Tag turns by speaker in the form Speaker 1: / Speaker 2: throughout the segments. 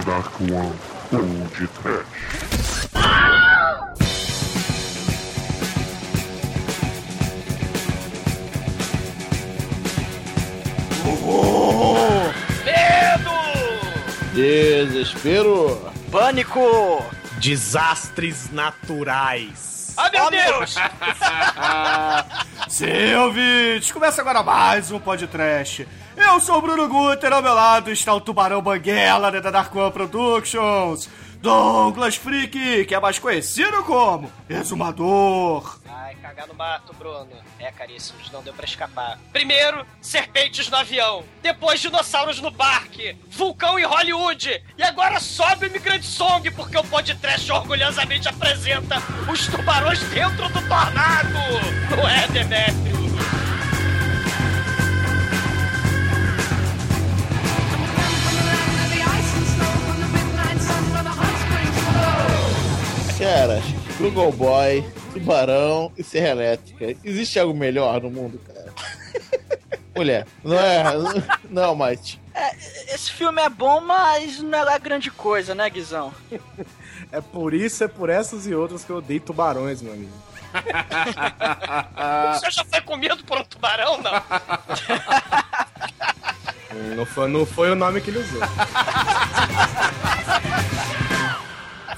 Speaker 1: The Dark One ou de Trash.
Speaker 2: Medo!
Speaker 3: Desespero.
Speaker 4: Pânico!
Speaker 5: Desastres naturais.
Speaker 2: Ah, meu Deus!
Speaker 6: Sim, ouvintes, começa agora mais um podcast. Eu sou o Bruno Guter, ao meu lado está o Tubarão Banguela da Dark One Productions, Douglas Freak, que é mais conhecido como Exumador.
Speaker 2: Ai, cagar no mato, Bruno. É, caríssimos, não deu pra escapar. Primeiro, serpentes no avião. Depois, dinossauros no parque. Vulcão em Hollywood. E agora sobe o Imigrante Song, porque o podcast orgulhosamente apresenta os tubarões dentro do tornado. Não é, Demetrio?
Speaker 3: Cara, Google Boy, Tubarão e Serra Elétrica. Existe algo melhor no mundo, cara? Mulher, não é. Não, Mate.
Speaker 4: É, esse filme é bom, mas não é lá grande coisa, né, Guizão?
Speaker 5: É por isso, é por essas e outras que eu odeio tubarões, meu amigo.
Speaker 2: O senhor já foi comido por um tubarão, não?
Speaker 5: Não foi, não foi o nome que ele usou.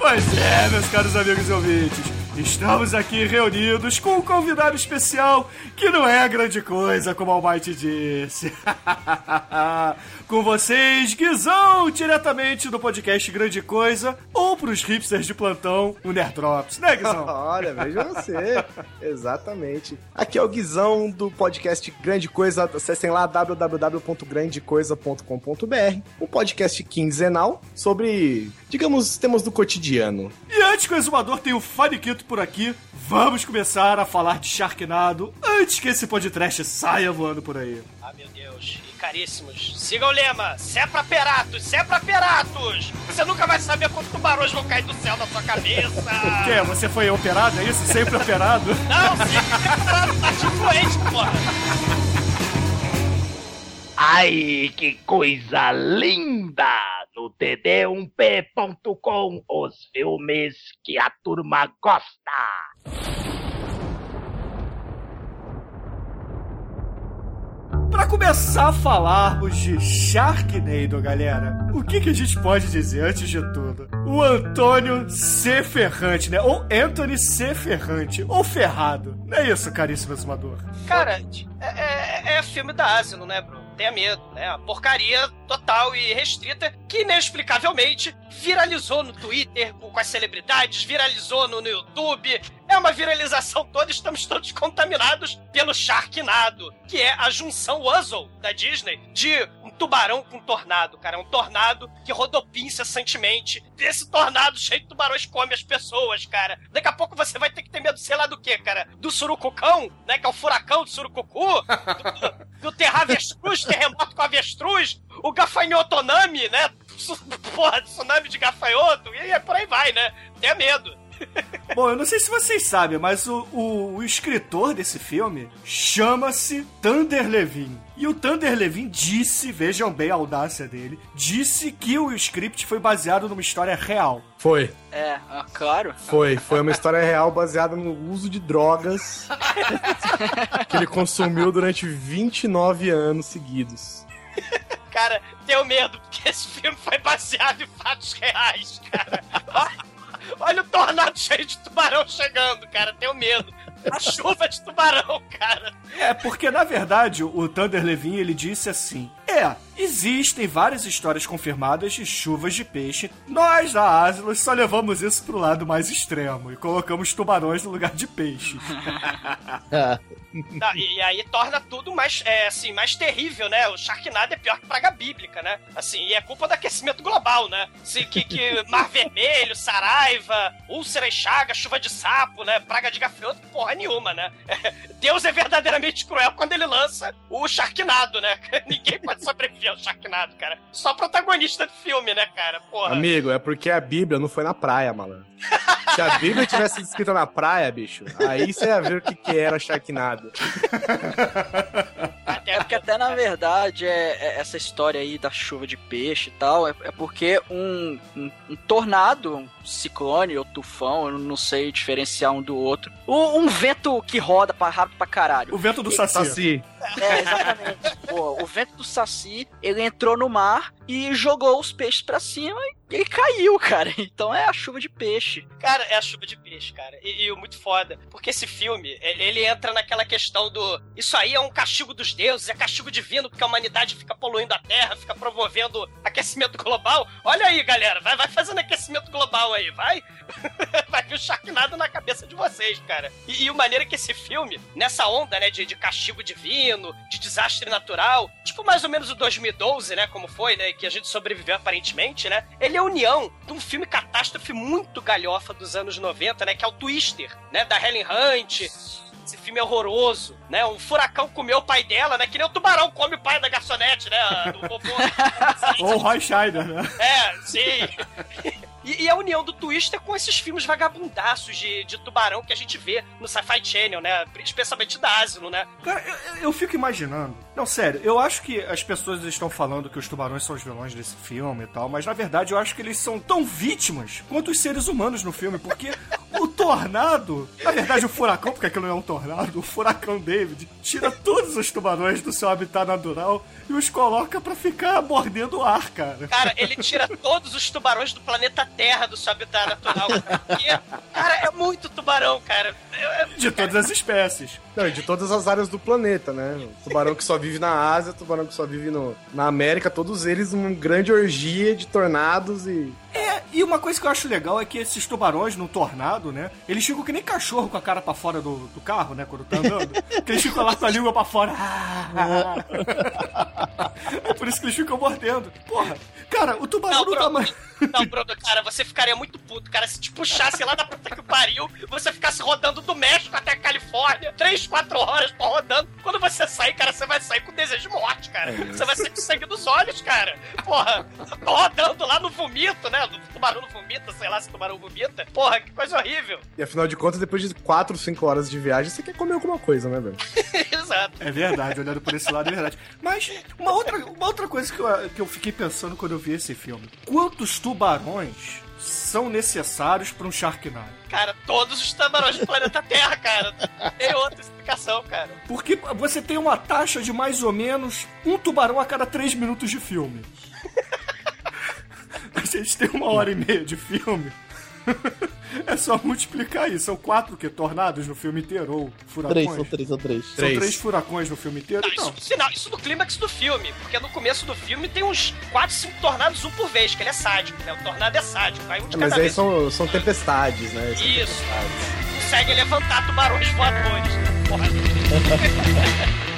Speaker 6: Pois é, meus caros amigos e ouvintes, estamos aqui reunidos com um convidado especial que não é grande coisa, como o Almighty disse. com vocês, Guizão, diretamente do podcast Grande Coisa, ou pros hipsters de plantão, o Nerdrops, né, Guizão?
Speaker 5: Olha, veja você. Exatamente. Aqui é o Guizão do podcast Grande Coisa. Acessem lá www.grandecoisa.com.br. Um podcast quinzenal sobre, digamos, temas do cotidiano.
Speaker 6: E antes que o exumador tenha o faniquito por aqui, vamos começar a falar de Sharknado antes que esse podcast saia voando por aí.
Speaker 2: Ah, meu Deus. E caríssimos, siga o lema: se é pra peratos, se é pra peratos. Você nunca vai saber quantos tubarões vão cair do céu na sua cabeça.
Speaker 6: O quê? Você foi operado, é isso? Sempre operado?
Speaker 2: Não, sempre preparado, tá de influente, porra.
Speaker 7: Ai, que coisa linda! No td1p.com, os filmes que a turma gosta.
Speaker 6: Pra começar a falarmos de Sharknado, galera, o que, que a gente pode dizer antes de tudo? O Antônio C. Ferrante, né? Ou Anthony C. Ferrante, ou Ferrado. Não é isso, caríssimo exumador?
Speaker 2: Cara, é, é, é filme da Asino, né, Bruno? Tenha medo, né? A porcaria total e restrita que inexplicavelmente viralizou no Twitter com as celebridades, viralizou no YouTube. É uma viralização toda, estamos todos contaminados pelo Sharknado, que é a junção Wuzzle da Disney de um tubarão com um tornado, cara. Um tornado que rodopia incessantemente. Esse tornado cheio de tubarões come as pessoas, cara. Daqui a pouco você vai ter que ter medo, sei lá do que, cara? Do surucucão, né? Que é o furacão do surucucu. Do, do terravestruz, terremoto com avestruz. O gafanhotonami, né? Porra, tsunami de gafanhoto. E aí por aí vai, né? Tenha medo.
Speaker 6: Bom, eu não sei se vocês sabem, mas o, o, o escritor desse filme chama-se Thunder Levin. E o Thunder Levin disse, vejam bem a audácia dele, disse que o script foi baseado numa história real.
Speaker 5: Foi.
Speaker 4: É, ah, claro.
Speaker 5: Foi, foi uma história real baseada no uso de drogas que ele consumiu durante 29 anos seguidos.
Speaker 2: Cara, tenho medo, porque esse filme foi baseado em fatos reais, cara. Olha, o tornado cheio de tubarão chegando, cara, tenho medo. A chuva de tubarão, cara.
Speaker 6: É, porque na verdade o Thunder Levin ele disse assim: É, existem várias histórias confirmadas de chuvas de peixe. Nós da Asilos só levamos isso pro lado mais extremo e colocamos tubarões no lugar de peixe.
Speaker 2: Não, e, e aí torna tudo mais, é, assim, mais terrível, né? O Sharknado é pior que praga bíblica, né? Assim, e é culpa do aquecimento global, né? Assim, que, que Mar Vermelho, Saraiva, úlcera e chaga, chuva de sapo, né? Praga de gafanhoto, porra nenhuma, né? Deus é verdadeiramente cruel quando ele lança o Sharknado, né? Ninguém pode sobreviver ao Sharknado, cara. Só protagonista do filme, né, cara? Porra.
Speaker 5: Amigo, é porque a Bíblia não foi na praia, malandro. Se a Bíblia tivesse escrita na praia, bicho, aí você ia ver o que, que era Sharknado.
Speaker 2: Até
Speaker 4: É porque até na verdade é, é essa história aí da chuva de peixe e tal, é, é porque um, um, um tornado, um ciclone ou tufão, eu não sei diferenciar um do outro, um, um vento que roda pra, rápido pra caralho.
Speaker 6: O vento do Saci.
Speaker 5: Saci.
Speaker 4: É, exatamente. Pô, o vento do Saci, ele entrou no mar e jogou os peixes pra cima e ele caiu, cara. Então é a chuva de peixe.
Speaker 2: Cara, é a chuva de peixe, cara. E, e muito foda. Porque esse filme, ele, entra naquela questão do. Isso aí é um castigo dos deuses, é castigo divino, porque a humanidade fica poluindo a terra, fica promovendo aquecimento global. Olha aí, galera, vai, vai fazendo aquecimento global aí, vai. vai vir o Sharknado na cabeça de vocês, cara. E, e o maneiro é que esse filme, nessa onda, né, de, de castigo divino, de desastre natural, tipo mais ou menos o 2012, né, como foi, né, que a gente sobreviveu aparentemente, né, ele é a união de um filme catástrofe muito galhofa dos anos 90, né, que é o Twister, né, da Helen Hunt, esse filme é horroroso, né? Um furacão comeu o pai dela, né? Que nem o tubarão come o pai da garçonete, né? Do vovô.
Speaker 6: Ou o Roy Scheider, né?
Speaker 2: É, sim. E, e a união do Twister com esses filmes vagabundaços de, de tubarão que a gente vê no Sci-Fi Channel, né? Especialmente da Asilo, né?
Speaker 6: Cara, eu, eu- fico imaginando. Não, sério, eu acho que as pessoas estão falando que os tubarões são os vilões desse filme e tal, mas na verdade eu acho que eles são tão vítimas quanto os seres humanos no filme, porque o tornado, na verdade o furacão, porque aquilo não é um tornado, o furacão David tira todos os tubarões do seu habitat natural e os coloca pra ficar mordendo o ar, cara.
Speaker 2: Cara, ele tira todos os tubarões do planeta Terra do seu habitat natural. Porque, cara, é muito tubarão, cara.
Speaker 6: De todas as espécies.
Speaker 5: Não, de todas as áreas do planeta, né? O tubarão que só vive na Ásia, o tubarão que só vive no, na América, todos eles uma grande orgia de tornados e.
Speaker 6: É, e uma coisa que eu acho legal é que esses tubarões no tornado, né? Eles ficam que nem cachorro com a cara pra fora do, do carro, né? Quando tá andando. que eles ficam lá com a língua pra fora. é por isso que eles ficam mordendo. Porra, cara, o tubarão
Speaker 2: Não,
Speaker 6: não, tá mais.
Speaker 2: não, Bruno, cara, você ficaria muito puto, cara, se te puxasse lá da puta que pariu, você ficasse rodando do México até a Califórnia, 3, 4 horas pô, rodando. Quando você sair, cara, você vai sair com desejo de morte, cara. Você vai sair com sangue dos olhos, cara. Porra, tô rodando lá no vomito, né? O tubarão vomita, sei lá se o tubarão vomita. Porra, que coisa horrível.
Speaker 5: E afinal de contas, depois de 4, 5 horas de viagem, você quer comer alguma coisa, né, velho?
Speaker 2: Exato.
Speaker 6: É verdade, olhando por esse lado é verdade. Mas uma outra, uma outra coisa que eu, que eu fiquei pensando quando eu vi esse filme: quantos tubarões são necessários pra um Sharknado?
Speaker 2: Cara, todos os tubarões do planeta Terra, cara. Tem outra explicação, cara.
Speaker 6: Porque você tem uma taxa de mais ou menos um tubarão a cada três minutos de filme. A gente tem uma hora e meia de filme. É só multiplicar isso. São quatro que tornados no filme inteiro, ou furacões.
Speaker 3: Três, são três, são três.
Speaker 6: São
Speaker 5: Três.
Speaker 6: três furacões no filme inteiro,
Speaker 2: Não,
Speaker 6: então.
Speaker 2: isso, não, isso no clímax do filme, porque no começo do filme tem uns 4, 5 tornados, um por vez, que ele é sádico, né? O tornado é sádico, vai um de
Speaker 5: É, mas aí
Speaker 2: vez.
Speaker 5: são, são tempestades, né? São
Speaker 2: Isso.
Speaker 5: tempestades.
Speaker 2: Consegue levantar tubarões voadores. né? Porra.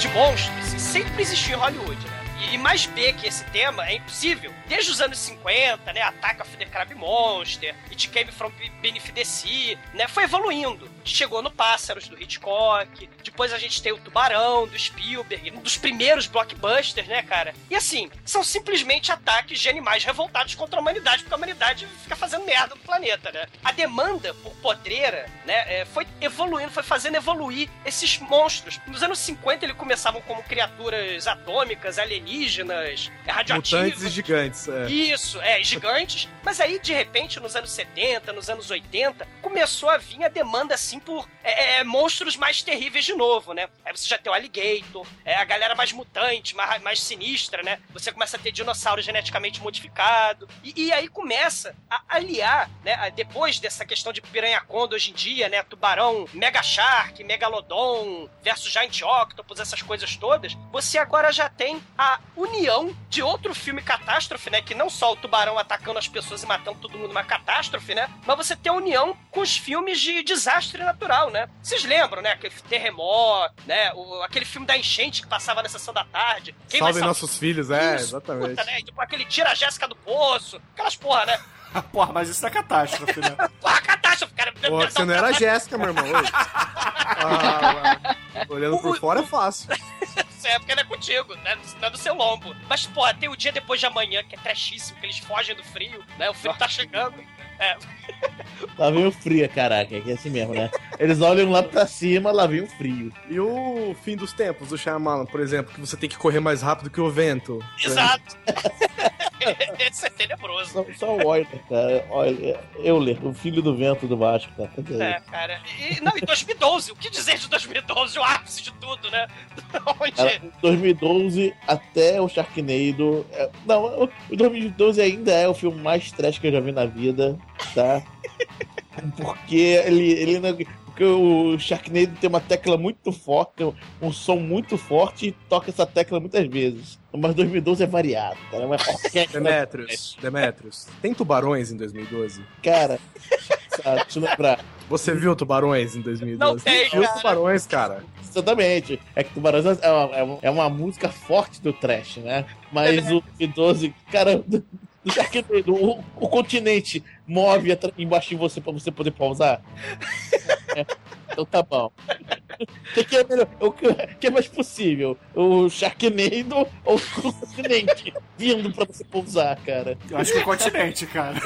Speaker 2: de monstros sempre existiu em Hollywood, né? E, mais B que esse tema é impossível. Desde os anos 50, né? Attack of the Crab Monster, It Came From Beneath the Sea, né? Foi evoluindo. Chegou no Pássaros, do Hitchcock. Depois a gente tem o Tubarão, do Spielberg. Um dos primeiros blockbusters, né, cara? E assim, são simplesmente ataques de animais revoltados contra a humanidade, porque a humanidade fica fazendo merda no planeta, né? A demanda por podreira, né, é, foi evoluindo, foi fazendo evoluir esses monstros. Nos anos 50 eles começavam como criaturas atômicas, alienígenas, é, radioativas.
Speaker 5: Mutantes e gigantes. É.
Speaker 2: Isso, é, gigantes. Mas aí, de repente, nos anos 70, nos anos 80, começou a vir a demanda, assim, por é, é, monstros mais terríveis de novo, né? Aí você já tem o Alligator, é, a galera mais mutante, mais, mais sinistra, né? Você começa a ter dinossauro geneticamente modificado. E, e aí começa a aliar, né? Depois dessa questão de piranha-conda hoje em dia, né? Tubarão, Mega Shark, Megalodon versus Giant Octopus, essas coisas todas. Você agora já tem a união de outro filme catástrofe, né? Que não só o tubarão atacando as pessoas e matando todo mundo uma catástrofe, né? Mas você tem a união com os filmes de desastre natural, né? Vocês lembram, né? Aquele terremoto, né? O, aquele filme da enchente que passava na sessão da tarde. Quem
Speaker 5: Salve nossos filhos, é,
Speaker 2: Isso,
Speaker 5: exatamente.
Speaker 2: puta, né? Tipo aquele tira a Jéssica do poço, aquelas porra, né?
Speaker 6: Porra, mas isso é catástrofe, né?
Speaker 2: Porra, catástrofe, cara.
Speaker 5: Pô, você não era a Jéssica, meu irmão. Oi. Ah. Olhando por fora é fácil.
Speaker 2: Isso é porque não é contigo, né? Não é do seu lombo. Mas, porra, tem o dia depois de amanhã, que é trashíssimo, que eles fogem do frio, né? O frio tá chegando. É.
Speaker 3: Lá vem o frio, caraca, é que é assim mesmo, né? Eles olham lá pra cima, lá vem o frio.
Speaker 5: E o fim dos tempos do Shyamalan, por exemplo, que você tem que correr mais rápido que o vento.
Speaker 2: Exato. Esse é tenebroso.
Speaker 3: Só, só o Euler, cara. Euler, o filho do vento do Vasco, cara. Dizer,
Speaker 2: É, cara. E, não, em 2012, o que dizer de 2012? O ápice de tudo, né? Onde.
Speaker 3: Cara, em 2012 até o Sharknado. é- não, o o 2012 ainda é o filme mais trash que eu já vi na vida, tá? Porque ele, ele não. Porque o Sharknado tem uma tecla muito forte, um, som muito forte e toca essa tecla muitas vezes. Mas 2012 é variado, cara. É uma
Speaker 5: Demetrius, Demetrius. Tem tubarões em 2012?
Speaker 3: cara. Sabe, deixa eu lembrar.
Speaker 5: Você viu tubarões em 2012?
Speaker 2: Não tem,
Speaker 5: viu
Speaker 2: cara.
Speaker 5: tubarões, cara.
Speaker 3: Exatamente. É que Tubarões é uma, é uma- é uma música forte do trash, né? Mas o 2012, cara, do, do Sharknado, o, o continente move embaixo de você pra você poder pausar. então tá bom. O que, que é melhor? O que, é mais possível? O Sharknado ou o continente vindo pra você pousar, cara?
Speaker 6: Eu acho que o continente, cara.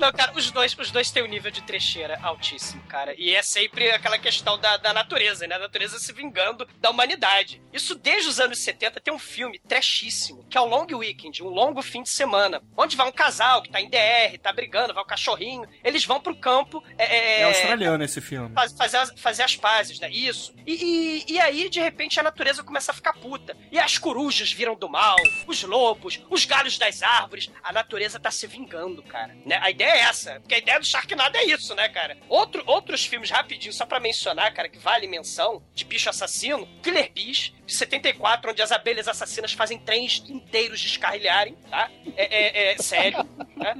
Speaker 2: Não, cara, os dois, os dois têm um nível de trecheira altíssimo, cara. E é sempre aquela questão da, da natureza, né? A natureza se vingando da humanidade. Isso desde os anos 70 tem um filme trechíssimo, que é o Long Weekend, um longo fim de semana, onde vai um casal que tá em DR, tá brigando, vai o cachorrinho, eles vão pro campo. É,
Speaker 6: É australiano esse filme.
Speaker 2: faz- fazer, as, fazer as pazes, né? Isso. E, e, e aí, de repente, a natureza começa a ficar puta. E as corujas viram do mal, os lobos, os galhos das árvores. A natureza tá se vingando, cara. Né? A ideia é essa. Porque a ideia do Sharknado é isso, né, cara? Outro, outros filmes, rapidinho, só pra mencionar, cara, que vale menção, de bicho assassino. Killer Bees, de 74, onde as abelhas assassinas fazem trens inteiros descarrilharem, tá? É, é, é sério, né?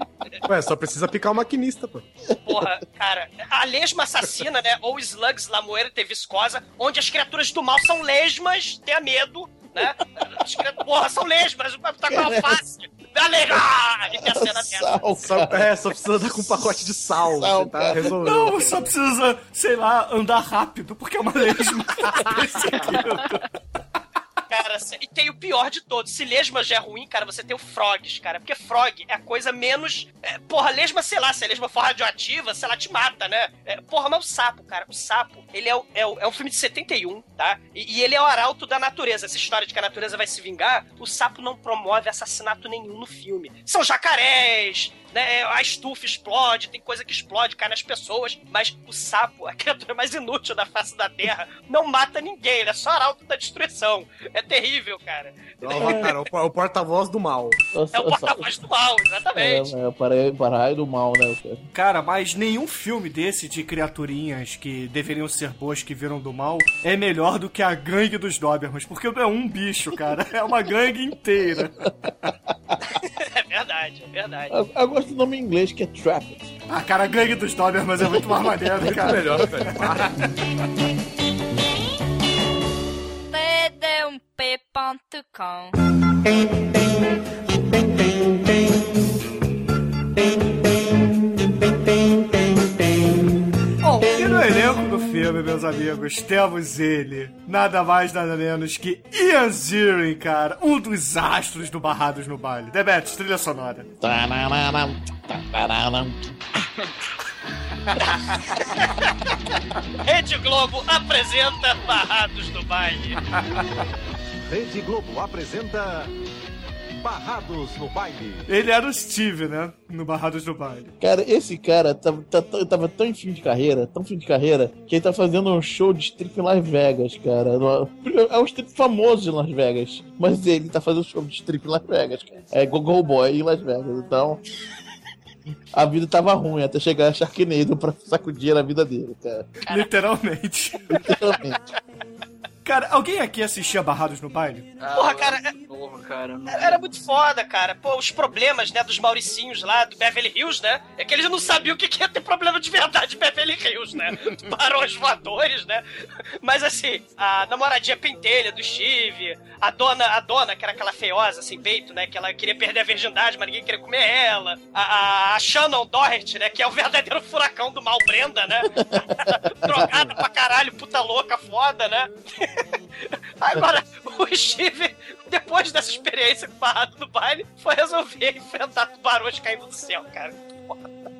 Speaker 5: Ué, só precisa picar o maquinista, pô.
Speaker 2: Porra, cara, a lesma assassina, né? Ou Slugs La Muerte Viscosa, onde as criaturas do mal são lesmas, tenha medo, né? As criaturas, porra, são lesmas, tá com alface. Galera! E tem a cena.
Speaker 3: Sal,
Speaker 5: Só,
Speaker 3: cara.
Speaker 5: é, só precisa dar com um pacote de sal.
Speaker 3: Sal,
Speaker 5: tá resolvendo.
Speaker 6: Não, só precisa, sei lá, andar rápido, porque é uma lesma.
Speaker 2: Cara, e tem o pior de todos. Se lesma já é ruim, cara, você tem o frogs, cara. Porque frog é a coisa menos. é, porra, lesma, sei lá, se a lesma for radioativa, sei lá, te mata, né? É, porra, mas o sapo, cara, o sapo, ele é, o- é, o- é um filme de 71, tá? E, e ele é o arauto da natureza. Essa história de que a natureza vai se vingar, o sapo não promove assassinato nenhum no filme. São jacarés, né? A estufa explode, tem coisa que explode, cai nas pessoas, mas o sapo, a criatura mais inútil da face da Terra, não mata ninguém, ele é só arauto da destruição. É terrível, cara.
Speaker 5: Não, cara, o, por- o porta-voz do mal.
Speaker 2: É o porta-voz do mal, exatamente.
Speaker 3: É, é, para, para raio do mal, né? cara?
Speaker 6: Cara, mas nenhum filme desse de criaturinhas que deveriam ser boas que viram do mal é melhor do que a gangue dos Dobermans, porque não é um bicho, cara, é uma gangue inteira.
Speaker 2: É verdade, é verdade.
Speaker 3: Eu, eu gosto do nome em inglês que é Trapped.
Speaker 6: Ah, cara, gangue dos Dobermans é muito mais maneiro,
Speaker 5: Muito
Speaker 6: cara.
Speaker 5: melhor, velho. Para.
Speaker 6: Filme, meus amigos, temos ele, nada mais, nada menos que Ian Ziering, cara, um dos astros do Barrados no Baile. Demetrius, trilha sonora.
Speaker 2: Rede Globo apresenta Barrados do Baile.
Speaker 8: Rede Globo apresenta Barrados no Baile.
Speaker 6: Ele era o Steve, né, no Barrados no Baile.
Speaker 3: Cara, esse cara tava, tá- tá- tava tão em fim de carreira, tão fim de carreira, que ele tá fazendo um show de strip em Las Vegas, cara. É um strip famoso de Las Vegas, mas ele tá fazendo show de strip em Las Vegas, cara. É Go-Go Boy em Las Vegas, então... A vida tava ruim até chegar a Sharknado pra sacudir a vida dele, cara.
Speaker 6: Literalmente.
Speaker 3: Literalmente.
Speaker 6: Cara, alguém aqui assistia Barrados no Baile?
Speaker 4: Ah,
Speaker 2: Porra, cara,
Speaker 4: era novo, cara. não-
Speaker 2: Era muito foda, cara. Pô, os problemas, né, dos Mauricinhos lá, do Beverly Hills, né? É que eles não sabiam o que que ia ter problema de verdade em Beverly Hills, né? Barões voadores, né? Mas assim, a namoradinha pentelha do Steve, a dona, a dona, que era aquela feiosa, sem peito, né? Que ela queria perder a virgindade, mas ninguém queria comer ela. A, a, a Shannon Doherty, né? Que é o verdadeiro furacão do mal Brenda, né? Drogada pra caralho, puta louca, foda, né? Agora, o Steve, depois dessa experiência com o barrado no baile, foi resolver enfrentar tubarões caindo do céu, cara.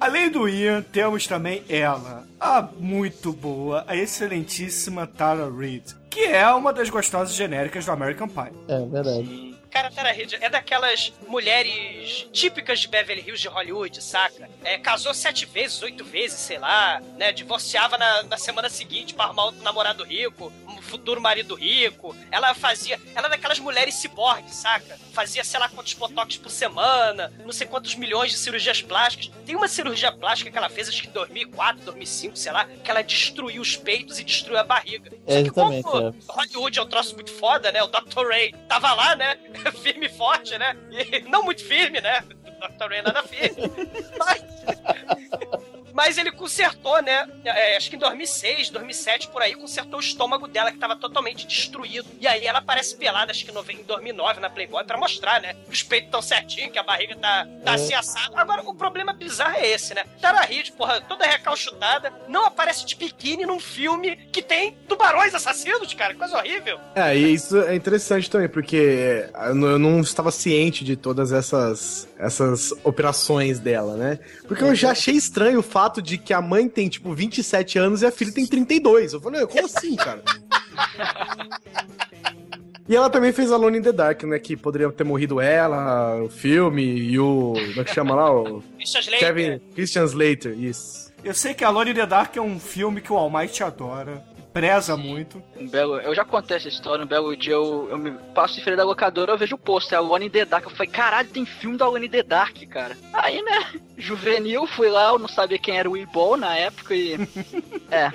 Speaker 6: Além do Ian, temos também ela, a muito boa, a excelentíssima Tara Reid, que é uma das gostosas genéricas do American Pie.
Speaker 3: É verdade.
Speaker 2: Cara, Tara Reid é daquelas mulheres típicas de Beverly Hills de Hollywood, saca? É, casou sete vezes, oito vezes, sei lá, né? Divorciava na, na semana seguinte para arrumar outro namorado rico, um futuro marido rico. Ela fazia. Ela é daquelas mulheres ciborgues, saca? Fazia, sei lá, quantos botox por semana, não sei quantos milhões de cirurgias plásticas. Tem uma cirurgia plástica que ela fez, acho que em 2004, 2005, sei lá, que ela destruiu os peitos e destruiu a barriga. Só que
Speaker 3: Exatamente,
Speaker 2: como
Speaker 3: é.
Speaker 2: Hollywood é um troço muito foda, né? O Dr. Ray tava lá, né? firme e forte, né? E não muito firme, né? O Dr. Ray nada firme. Mas... Mas ele consertou, né? É, acho que em 2006, 2007, por aí, consertou o estômago dela, que tava totalmente destruído. E aí ela aparece pelada, acho que em 2009, na Playboy, pra mostrar, né? Que os peitos estão certinho, que a barriga tá, tá assim assada. Agora, o problema bizarro é esse, né? Tara Reid, porra, toda recalchutada, não aparece de biquíni num filme que tem tubarões assassinos, cara. Coisa horrível.
Speaker 5: É, e isso é interessante também, porque não- eu não estava ciente de todas essas, essas operações dela, né? Porque eu já achei estranho o fato de que a mãe tem, tipo, 27 anos e a filha tem 32. Eu falei, como assim, cara? E ela também fez Alone in the Dark, né? Que poderia ter morrido ela, o filme e o. Como é que chama lá? O
Speaker 2: Christian Slater.
Speaker 5: Kevin Christian Slater, isso.
Speaker 6: Eu sei que Alone in the Dark é um filme que o Almighty adora, preza muito.
Speaker 4: Um belo, eu já contei essa história, um belo dia eu, eu me passo em frente da locadora, eu vejo o pôster, Alone in the Dark. Eu falei, caralho, tem filme do Alone in the Dark, cara. Aí, né, juvenil, fui lá, eu não sabia quem era o Weeball na época e. é.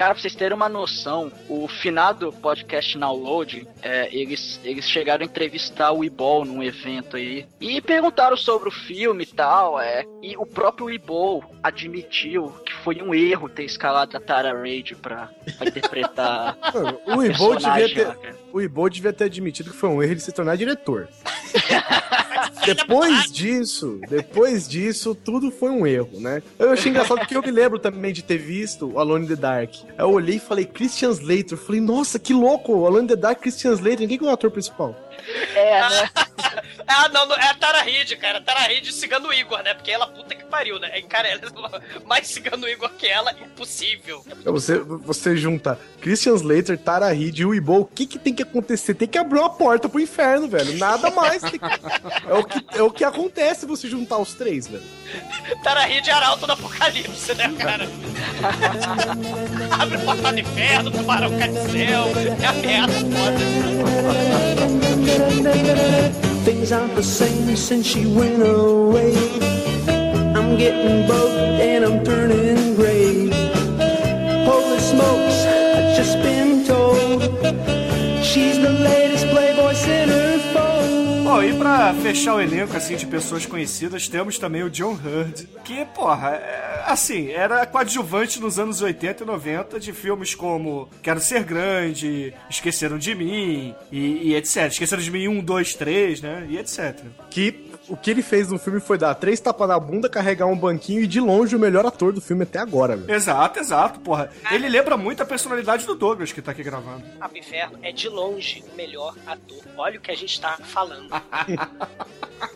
Speaker 4: Cara, pra vocês terem uma noção, o finado podcast Download, é, eles, eles chegaram a entrevistar o Weeball num evento aí e perguntaram sobre o filme e tal, é, e o próprio Weeball admitiu que foi um erro ter escalado a Tara Reid pra, pra interpretar
Speaker 5: o Ibo devia ter.
Speaker 4: lá.
Speaker 5: O Ibo devia ter admitido que foi um erro ele se tornar diretor. depois disso, depois disso, tudo foi um erro, né? Eu achei engraçado porque eu me lembro também de ter visto o Alone in the Dark. Eu olhei e falei, Christian Slater. Eu falei, nossa, que louco! Alone in the Dark, Christian Slater. Quem que é o ator principal?
Speaker 4: É, né?
Speaker 2: Ah, não, não, é a Tara Reid, cara. A Tara Reid cigano Igor, né? Porque ela, puta que pariu, né? É, Cara, ela é mais cigano Igor que ela, impossível.
Speaker 5: Então Você, você junta Christian Slater, Tara Reid e o Ibo. O que, que tem que acontecer? Tem que abrir uma porta pro inferno, velho. Nada mais. Tem que- É, o que, é o que acontece se você juntar os três, velho.
Speaker 2: Tara Reid é arauto do apocalipse, né, cara? Abre o portal do inferno, tubarão cai do céu. É a merda foda.
Speaker 9: Things aren't the same since she went away. I'm getting broke and I'm turning gray.
Speaker 6: Bom, e pra fechar o elenco, assim, de pessoas conhecidas, temos também o John Hurt, que, porra, é, assim, era coadjuvante nos anos 80 e 90 de filmes como Quero Ser Grande, Esqueceram de Mim, e, e etc. Esqueceram de Mim 1, 2, 3, né, e etc.
Speaker 5: Que o que ele fez no filme foi dar três tapas na bunda, carregar um banquinho e de longe o melhor ator do filme até agora, velho.
Speaker 6: Exato, exato, porra. Ele lembra muito a personalidade do Douglas, que tá aqui gravando.
Speaker 2: A Inferno é de longe o melhor ator. Olha o que a gente tá falando.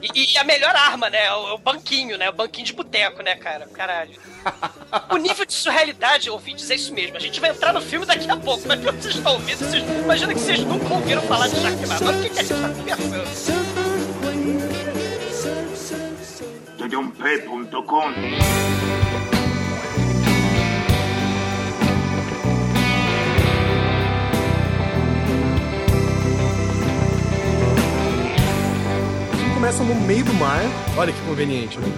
Speaker 2: E, e a melhor arma, né? É o, é o banquinho, né? O banquinho de boteco, né, cara? Caralho. O nível de surrealidade, eu ouvi dizer isso mesmo. A gente vai entrar no filme daqui a pouco, mas pelo que vocês estão ouvindo, vocês, imagina que vocês nunca ouviram falar de Sharknado. Olha o que, que a gente tá conversando.
Speaker 5: Filme começa no meio do mar. Olha que conveniente, né?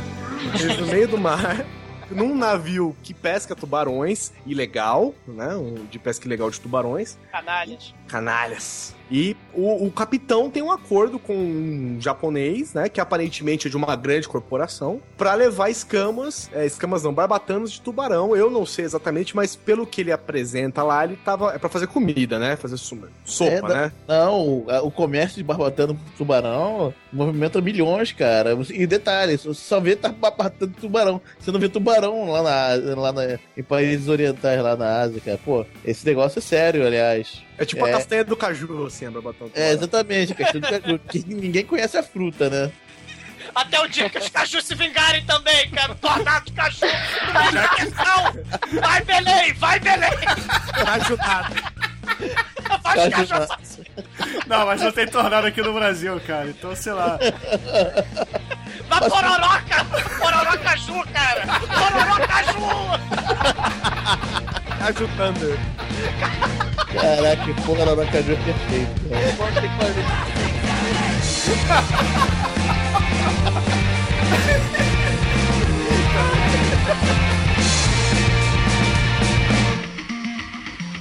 Speaker 5: Eles No meio do mar. Num navio que pesca tubarões, ilegal, né? Um de pesca ilegal de tubarões.
Speaker 2: Canalhas.
Speaker 5: Canalhas. E o, o capitão tem um acordo com um japonês, né? Que aparentemente é de uma grande corporação, pra levar escamas, é, escamas não, barbatanos de tubarão. Eu não sei exatamente, mas pelo que ele apresenta lá, ele tava. É pra fazer comida, né? Fazer sopa,
Speaker 3: É,
Speaker 5: né?
Speaker 3: Não, o, comércio de barbatana com tubarão movimenta milhões, cara. E detalhe, você só vê tá barbatando tubarão. Você não vê tubarão lá, na, lá na- em países orientais, lá na Ásia, cara. Pô, esse negócio é sério, aliás.
Speaker 5: É tipo a
Speaker 3: É.
Speaker 5: castanha do caju, assim, a barbatana. do
Speaker 3: É, exatamente, a questão de que ninguém conhece a fruta, né?
Speaker 2: Até o dia que os cachorros se vingarem também, cara. O tornado de cachorro. Não, vai, Belém, vai, Belém.
Speaker 5: Ajudado.
Speaker 2: Vai,
Speaker 3: Caju.
Speaker 6: Não, mas não tem tornado aqui no Brasil, cara. Então, sei lá.
Speaker 2: Vai, Pororoca. Pororoca Ju, cara. Pororoca Ju.
Speaker 5: Ajudando.
Speaker 3: Caraca, porra, na Caju é perfeito. cara.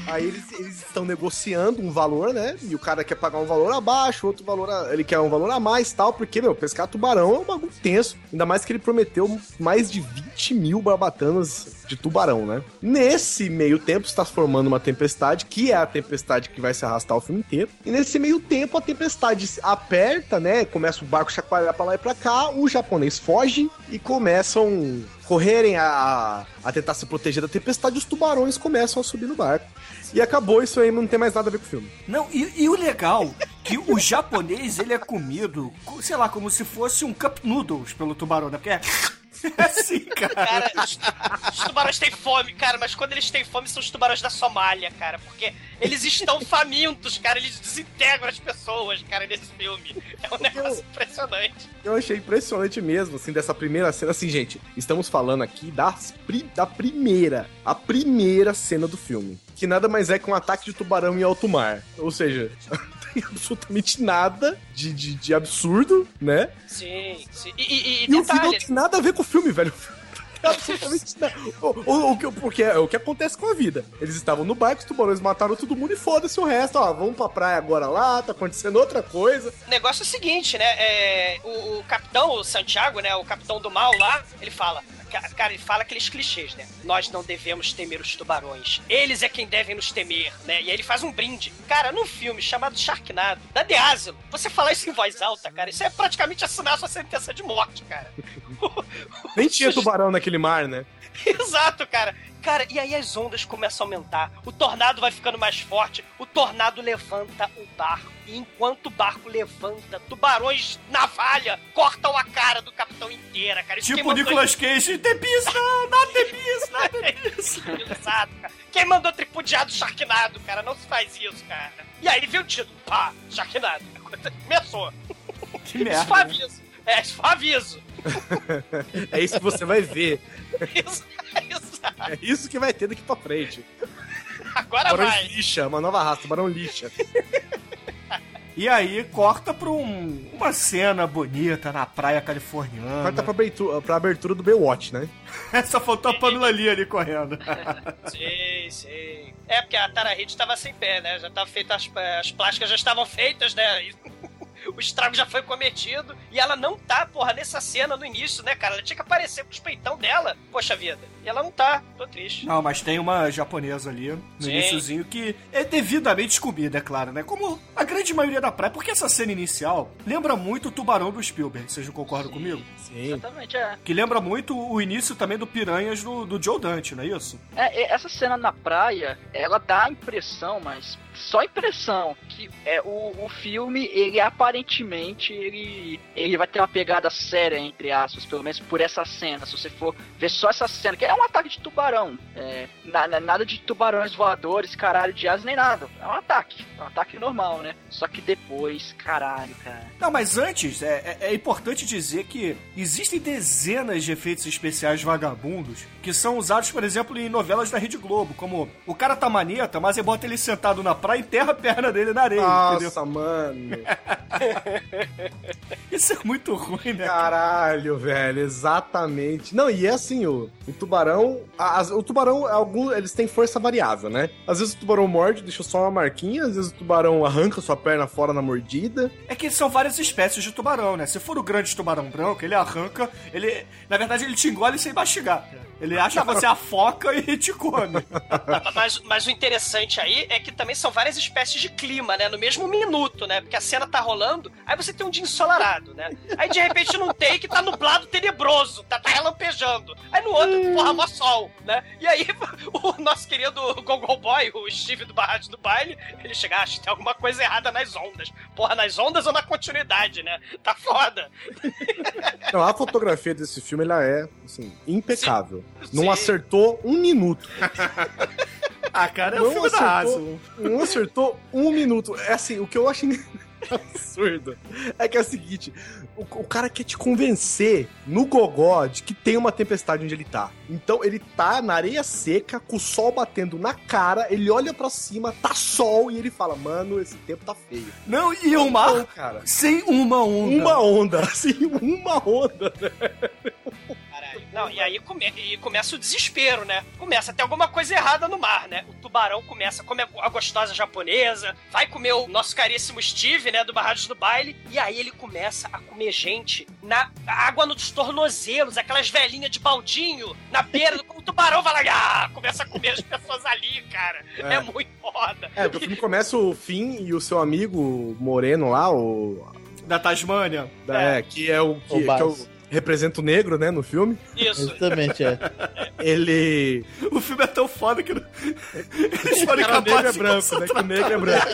Speaker 5: Aí eles, eles estão negociando um valor, né? E o cara quer pagar um valor abaixo, outro valor. a- ele quer um valor a mais tal, porque, meu, pescar tubarão é um bagulho tenso. Ainda mais que ele prometeu mais de 20 mil barbatanas de tubarão, né? Nesse meio tempo está se formando uma tempestade, que é a tempestade que vai se arrastar o filme inteiro. E nesse meio tempo a tempestade aperta, né? Começa o barco chacoalhar pra lá e pra cá, o japonês foge e começam correrem a, a tentar se proteger da tempestade, os tubarões começam a subir no barco. E acabou isso aí, não tem mais nada a ver com o filme.
Speaker 6: Não, e, e o legal que o japonês ele é comido, co- sei lá, como se fosse um cup noodles pelo tubarão, né? Porque é é assim, cara.
Speaker 2: Cara, os, os tubarões têm fome, cara, mas quando eles têm fome são os tubarões da Somália, cara, porque eles estão famintos, cara, eles desintegram as pessoas, cara, nesse filme. É um negócio impressionante.
Speaker 5: Eu achei impressionante mesmo, assim, dessa primeira cena. Assim, gente, estamos falando aqui das pri- da primeira, a primeira cena do filme. Que nada mais é que um ataque de tubarão em alto mar. Ou seja, absolutamente nada de, de, de absurdo, né?
Speaker 2: Sim, sim. E, e, e
Speaker 5: E o
Speaker 2: detalhe,
Speaker 5: tem nada a ver com o filme, velho. Absolutamente nada. O, o, o que- porque é o que acontece com a vida. Eles estavam no barco, os tubarões mataram todo mundo e foda-se o resto. Ó, vamos pra praia agora lá, tá acontecendo outra coisa.
Speaker 2: o negócio é o seguinte, né? é, o, o capitão, o Santiago, né? O capitão do mal lá, ele fala. Ca- Cara, ele fala aqueles clichês, né? Nós não devemos temer os tubarões. Eles é quem devem nos temer, né? E aí ele faz um brinde. Cara, num filme chamado Sharknado, da The Asylum, você falar isso em voz alta, cara, isso é praticamente assinar sua sentença de morte, cara.
Speaker 5: Nem tinha tubarão naquele mar, né?
Speaker 2: Exato, cara. Cara, e aí as ondas começam a aumentar, o tornado vai ficando mais forte, o tornado levanta o barco. E enquanto o barco levanta, tubarões navalha cortam a cara do capitão inteira, cara. Isso
Speaker 6: Tipo Nicolas Cage, The Beast, não, not The Beast, not The Beast.
Speaker 2: Exato, cara. Quem mandou tripudiar do Sharknado, cara? Não se faz isso, cara. E aí ele viu o título. Pá, Sharknado. Começou.
Speaker 6: Que merda.
Speaker 2: aviso. É, aviso.
Speaker 5: É isso que você vai ver.
Speaker 2: Isso, exato.
Speaker 5: É isso que vai ter daqui pra frente.
Speaker 2: Agora
Speaker 5: Tubarão
Speaker 2: vai.
Speaker 5: lixa, uma nova raça, tubarão lixa.
Speaker 6: E aí corta pra um- uma cena bonita na praia californiana.
Speaker 5: Corta pra abertura, pra abertura do Baywatch, né?
Speaker 6: Só faltou a Pamela Lee ali correndo.
Speaker 2: Sim, sim. É porque a Tara Reid estava sem pé, né? Já tava feita as, as plásticas já estavam feitas, né? O estrago já foi cometido. E ela não tá, porra, nessa cena no início, né, cara? Ela tinha que aparecer com os peitão dela. Poxa vida. E ela não tá. Tô triste.
Speaker 6: Não, mas tem uma japonesa ali no
Speaker 2: Sim.
Speaker 6: iníciozinho que é devidamente descobrida, é claro, né? Como a grande maioria da praia. Porque essa cena inicial lembra muito o Tubarão do Spielberg, vocês não concordam comigo?
Speaker 5: Sim.
Speaker 4: Exatamente, é.
Speaker 6: Que lembra muito o início também do Piranhas do, do Joe Dante, não é isso?
Speaker 4: É, é, Essa cena na praia, ela dá a impressão, mas só impressão, que é o, o filme, ele aparentemente, ele, ele vai ter uma pegada séria, entre aspas, pelo menos por essa cena. Se você for ver só essa cena, que é um ataque de tubarão. É, na- na- nada de tubarões voadores, caralho de asa, nem nada. É um ataque. É um ataque normal, né? Só que depois, caralho, cara.
Speaker 6: Não, mas antes, é, é- é importante dizer que existem dezenas de efeitos especiais vagabundos que são usados, por exemplo, em novelas da Rede Globo, como o cara tá maneta, mas aí bota ele sentado na praia e enterra a perna dele na entendeu?
Speaker 5: Nossa, mano.
Speaker 6: Isso é muito ruim, né?
Speaker 5: Caralho, velho, exatamente. Não, e é assim, o, o tubarão. a- as- o tubarão, algum, eles têm força variável, né? Às vezes o tubarão morde, deixa só uma marquinha, às vezes o tubarão arranca sua perna fora na mordida.
Speaker 6: É que são várias espécies de tubarão, né? Se for o grande tubarão branco, ele arranca, ele. Na verdade, ele te engole sem mastigar. Ele acha que você é a foca e te come.
Speaker 2: Mas, mas o interessante aí é que também são várias espécies de clima, né? No mesmo minuto, né? Porque a cena tá rolando, aí você tem um dia ensolarado, né? Aí de repente num take tá nublado tenebroso, tá, tá relampejando. Aí no outro, porra, mó sol, né? E aí o nosso querido Gogol Boy, o Steve do Barrado do Baile, ele chega, acha que tem alguma coisa errada nas ondas. Porra, nas ondas ou na continuidade, né? Tá foda.
Speaker 5: Não, a fotografia desse filme ela é assim, impecável. Não
Speaker 2: Sim.
Speaker 5: acertou um minuto.
Speaker 6: Ah, cara, é o
Speaker 5: Não
Speaker 6: filme da
Speaker 5: acertou,
Speaker 6: Aslo.
Speaker 5: não acertou um minuto. É assim, o que eu acho absurdo é que é o seguinte: o, o cara quer te convencer no gogó de que tem uma tempestade onde ele tá. Então ele tá na areia seca, com o sol batendo na cara, ele olha pra cima, tá sol e ele fala: Mano, esse tempo tá feio.
Speaker 6: Não, e o mar
Speaker 5: Não, cara.
Speaker 6: sem uma onda.
Speaker 5: Uma onda, assim, uma onda.
Speaker 2: Caralho. Não, e aí come- e começa o desespero, né? Começa a ter alguma coisa errada no mar, né? O tubarão começa a comer a gostosa japonesa, vai comer o nosso caríssimo Steve, né? Do Barrados do Baile, e aí ele começa a comer gente na água nos tornozelos, aquelas velhinhas de baldinho na beira do. O tubarão vai lá, ah, começa a comer as pessoas ali, cara. É,
Speaker 5: É.
Speaker 2: muito foda.
Speaker 5: É, porque o filme começa o Finn e o seu amigo moreno lá, o.
Speaker 6: Da Tasmânia.
Speaker 5: É, que é o. Que,
Speaker 3: O
Speaker 5: que é o representa o negro, né, no filme.
Speaker 2: Isso.
Speaker 3: Exatamente, é.
Speaker 5: Ele.
Speaker 6: O filme é tão foda que. Eles
Speaker 5: O
Speaker 6: foram
Speaker 5: cara negro é
Speaker 6: capazes de
Speaker 5: branco, né? Que o negro é branco.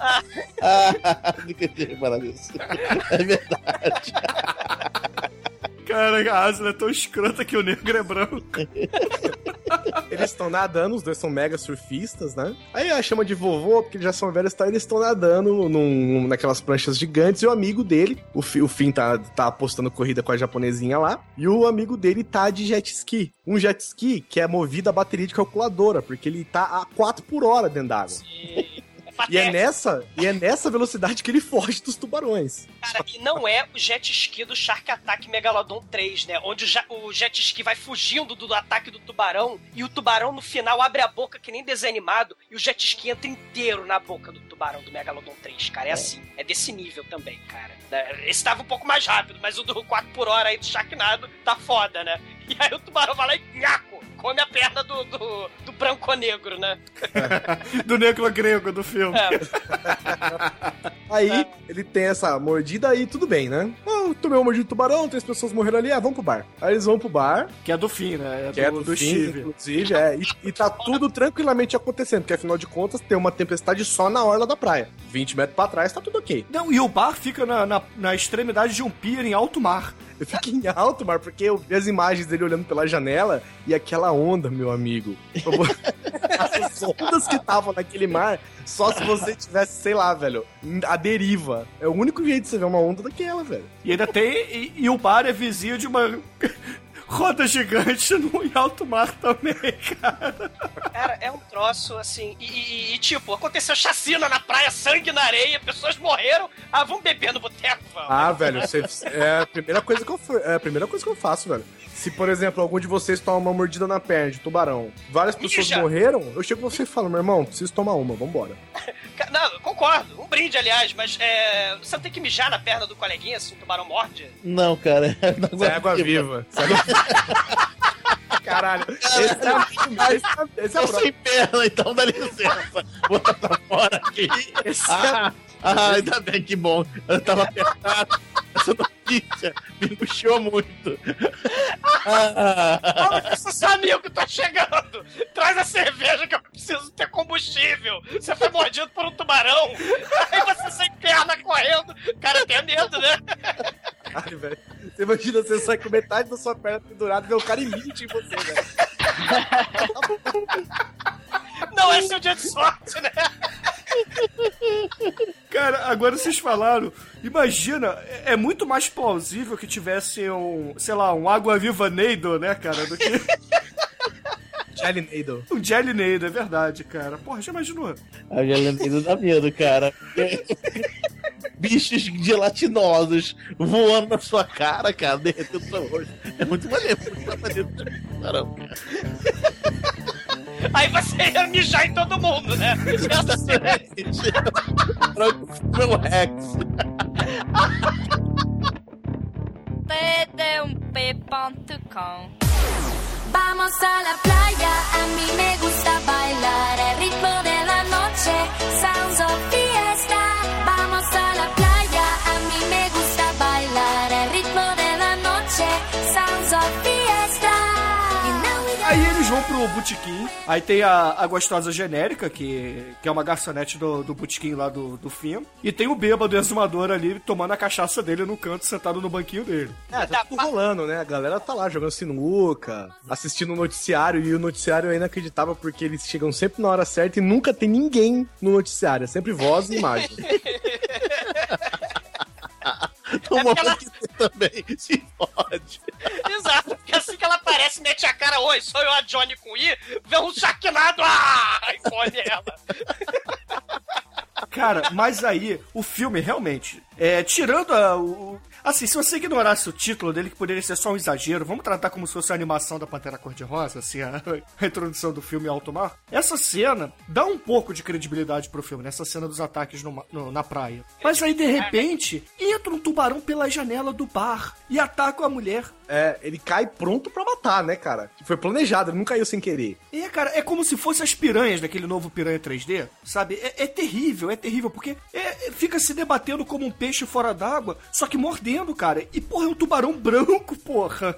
Speaker 3: ah, nunca tinha reparado nisso. É verdade.
Speaker 6: Cara, a Asla é tão escrota que o negro é branco.
Speaker 5: Eles estão nadando, os dois são mega surfistas, né? Aí a chama de vovô, porque eles já são velhos, tá? Eles estão nadando num- naquelas pranchas gigantes e o amigo dele, o, o Finn tá, tá apostando corrida com a japonesinha lá, e o amigo dele tá de jet ski. Um jet ski que é movido a bateria de calculadora, porque ele tá a 4 por hora dentro d'água.
Speaker 2: É
Speaker 5: E é nessa, e é nessa velocidade que ele foge dos tubarões.
Speaker 2: Cara, e não é o jet ski do Shark Attack Megalodon 3, né? Onde o, jet ski vai fugindo do, do ataque do tubarão e o tubarão no final abre a boca que nem desanimado e o jet ski entra inteiro na boca do tubarão do Megalodon 3, cara. É, assim, é desse nível também, cara. Né? Esse tava um pouco mais rápido, mas o do 4 por hora aí do Sharknado tá foda, né? E aí o tubarão vai lá e nhaco, come a perna do, do, do branco negro, né?
Speaker 6: Do negro grego do filme.
Speaker 2: É.
Speaker 5: Aí ele tem essa mordida e tudo bem, né? Ah, tomei uma mordida de tubarão, três pessoas morreram ali, ah, vamos pro bar. Aí eles vão pro bar,
Speaker 6: Que é do fim, né? É
Speaker 5: que é
Speaker 6: do,
Speaker 5: do,
Speaker 6: do
Speaker 5: fim,
Speaker 6: Steve.
Speaker 5: inclusive, é, e, e tá tudo tranquilamente acontecendo, porque afinal de contas tem uma tempestade só na orla da praia. 20 metros pra trás tá tudo ok.
Speaker 6: Não, e o bar fica na, na, na extremidade de um pier em alto mar.
Speaker 5: Eu fico em alto mar, porque eu vi as imagens dele olhando pela janela e aquela onda, meu amigo. As ondas que estavam naquele mar, só se você tivesse, sei lá, velho, a deriva. É o único jeito de você ver uma onda daquela, velho.
Speaker 6: E ainda tem. E, e o bar é vizinho de uma roda gigante no, em alto mar também, cara.
Speaker 2: Cara, é um troço assim. E, e- e, tipo, aconteceu chacina na praia, sangue na areia, pessoas morreram. Ah, vamos beber no boteco, vamos.
Speaker 5: Ah, velho, você- é a primeira coisa que eu é a primeira coisa que eu faço, velho. Se, por exemplo, algum de vocês toma uma mordida na perna de tubarão, várias pessoas morreram, eu chego pra você e falo, meu irmão, preciso tomar uma, vambora.
Speaker 2: Não, eu concordo. Um brinde, aliás, mas é, você não tem que mijar na perna do coleguinha se o tubarão morde?
Speaker 3: Não, cara.
Speaker 5: Isso é água viva. É água- Caralho, esse é, esse é, esse é
Speaker 3: Eu
Speaker 5: pro-
Speaker 3: sem perna, então dá licença. Bota pra fora aqui.
Speaker 5: esse é-
Speaker 3: Ah, ah, ainda bem que bom. Eu tava apertado. Essa notícia me puxou muito. Ah,
Speaker 2: com esse que tá chegando! Traz a cerveja que eu preciso ter combustível! Você foi mordido por um tubarão! Aí você sem perna correndo! Cara, tem medo, né?
Speaker 5: Caralho, velho. Imagina, você sai com metade da sua perna pendurada e vê o cara imite em você, velho.
Speaker 2: Não é seu dia de sorte, né?
Speaker 6: Cara, agora vocês falaram. Imagina, é- é muito mais plausível que tivesse um, sei lá, um água-viva Neido, né, cara, do que
Speaker 5: Jelly
Speaker 6: um Jelly Neido, é verdade, cara. Porra, já imaginou?
Speaker 3: eu já lembrei do dá medo, cara. Bichos gelatinosos voando na sua cara, cara, derretendo o seu rosto. É muito maneiro. Muito maneiro. Caramba.
Speaker 2: Aí você ia mijar em todo mundo, né?
Speaker 3: Meu Rex.
Speaker 10: Pede un radiop.com. Vamos a la playa, a mí me gusta bailar el ritmo de la noche, sounds of fiesta. Vamos a la playa, a mí me gusta bailar el ritmo de la noche, sounds of fiesta.
Speaker 6: Vão pro botequim, aí tem a, a gostosa genérica, que, que é uma garçonete do, do botequim lá do, do filme, e tem o bêbado exumador ali tomando a cachaça dele no canto, sentado no banquinho dele.
Speaker 5: É, tá tudo rolando, né? A galera tá lá jogando sinuca, assistindo o noticiário, e o noticiário é inacreditável porque eles chegam sempre na hora certa e nunca tem ninguém no noticiário. É sempre voz e imagem.
Speaker 3: Uma
Speaker 2: porque ela-
Speaker 3: também se pode.
Speaker 2: Exato, porque assim que ela aparece, mete a cara, oi, sou eu a Johnny com I, vê um Sharknado, ah, e come ela.
Speaker 6: Cara, mas aí, o filme realmente, é, tirando a, o. Assim, se você ignorasse o título dele, que poderia ser só um exagero, vamos tratar como se fosse a animação da Pantera Cor-de-Rosa, assim, a, a introdução do filme Alto Mar. Essa cena dá um pouco de credibilidade pro filme, nessa cena dos ataques no no- na praia. Mas aí, de repente, entra um tubarão pela janela do bar e ataca a mulher.
Speaker 5: É, ele cai pronto pra matar, né, cara? Foi planejado, ele não caiu sem querer.
Speaker 6: É, cara, é como se fossem as piranhas daquele novo piranha 3D, sabe? É, é terrível, é terrível, porque é- fica se debatendo como um peixe fora d'água, só que mordendo, cara. E, porra, é um tubarão branco, porra.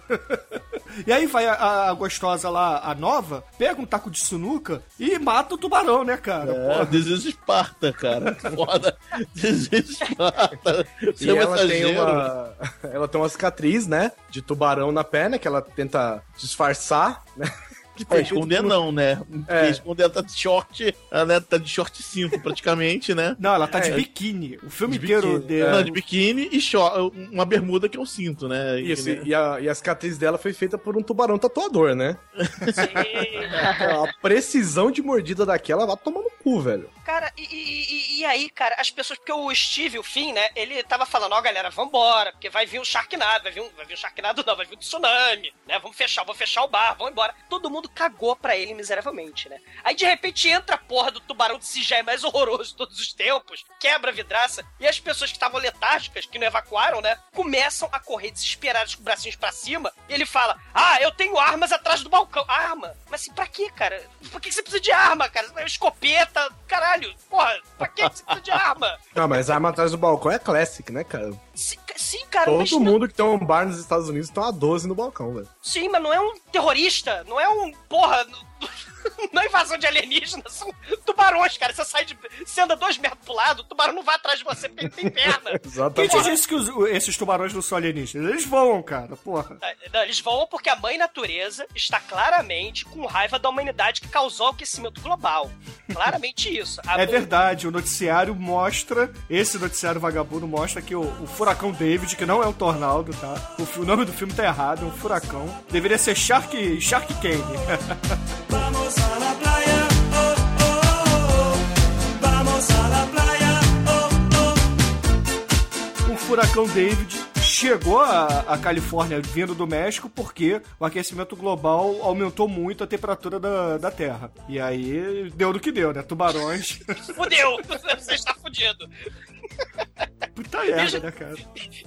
Speaker 6: e aí vai a, a gostosa lá, a nova, pega um taco de sinuca e mata o tubarão, né, cara?
Speaker 3: Pô,
Speaker 6: Porra.
Speaker 3: this is Esparta, cara. Foda. This is Esparta.
Speaker 5: E ela tem uma. Ela tem uma cicatriz, né? De tubarão na perna, que ela tenta disfarçar, né? Que
Speaker 3: É, esconder não, né?
Speaker 5: É.
Speaker 3: Porque Esconder ela tá de short, ela né, tá de short 5 praticamente, né?
Speaker 6: Não, ela tá de
Speaker 3: É.
Speaker 6: biquíni. O filme
Speaker 5: De
Speaker 6: inteiro
Speaker 5: biquíni,
Speaker 6: dele.
Speaker 3: Não, de biquíni e short, uma bermuda que é o cinto, né?
Speaker 5: Isso,
Speaker 3: E,
Speaker 5: e a, e a cicatriz dela foi feita por um tubarão tatuador, né? A precisão de mordida daquela vai tomar no cu, velho.
Speaker 2: Cara, e, e- e- aí, cara, as pessoas, porque o Steve, o Finn, né, ele tava falando, ó, galera, vambora, porque vai vir um Sharknado, vai vir um, vai vir um Sharknado não, vai vir um tsunami, né, vamos fechar, vou fechar o bar, vamos embora. Todo mundo cagou pra ele miseravelmente, né. Aí, de repente, entra a porra do tubarão de si já é mais horroroso de todos os tempos, quebra a vidraça, e as pessoas que estavam letárgicas, que não evacuaram, né, começam a correr desesperadas com os bracinhos pra cima, e ele fala, ah, eu tenho armas atrás do balcão. Arma? Mas assim, pra quê, cara? Por que você precisa de arma, cara? Escopeta, caralho, porra, pra que você precisa de arma?
Speaker 5: Não, mas a arma atrás do balcão é classic, né, cara?
Speaker 2: Sim, sim, cara,
Speaker 5: Todo
Speaker 2: não-
Speaker 5: mundo que tem um bar nos Estados Unidos tem uma 12 no balcão, velho.
Speaker 2: Sim, mas não é um terrorista, não é um. Porra. Não é invasão de alienígenas, são tubarões, cara. Você sai de. Você anda dois metros pro lado, o tubarão não vai atrás de você porque ele tem perna.
Speaker 6: Quem
Speaker 5: Exatamente.
Speaker 6: te disse que os- esses tubarões não são alienígenas? Eles voam, cara, porra.
Speaker 2: Não, eles vão porque a mãe natureza está claramente com raiva da humanidade que causou o aquecimento global. Claramente isso. A
Speaker 6: É
Speaker 2: mãe-
Speaker 6: verdade, o noticiário mostra, esse noticiário vagabundo mostra que o, o furacão David, que não é um tornado, tá? O, o nome do filme tá errado, é um furacão. Deveria ser Shark, Shark Kane. o furacão David chegou à, Califórnia vindo do México porque o aquecimento global aumentou muito a temperatura da, da Terra. E aí deu no que deu, né? Tubarões.
Speaker 2: Fudeu! Você está fudido.
Speaker 6: Puta merda, né, cara?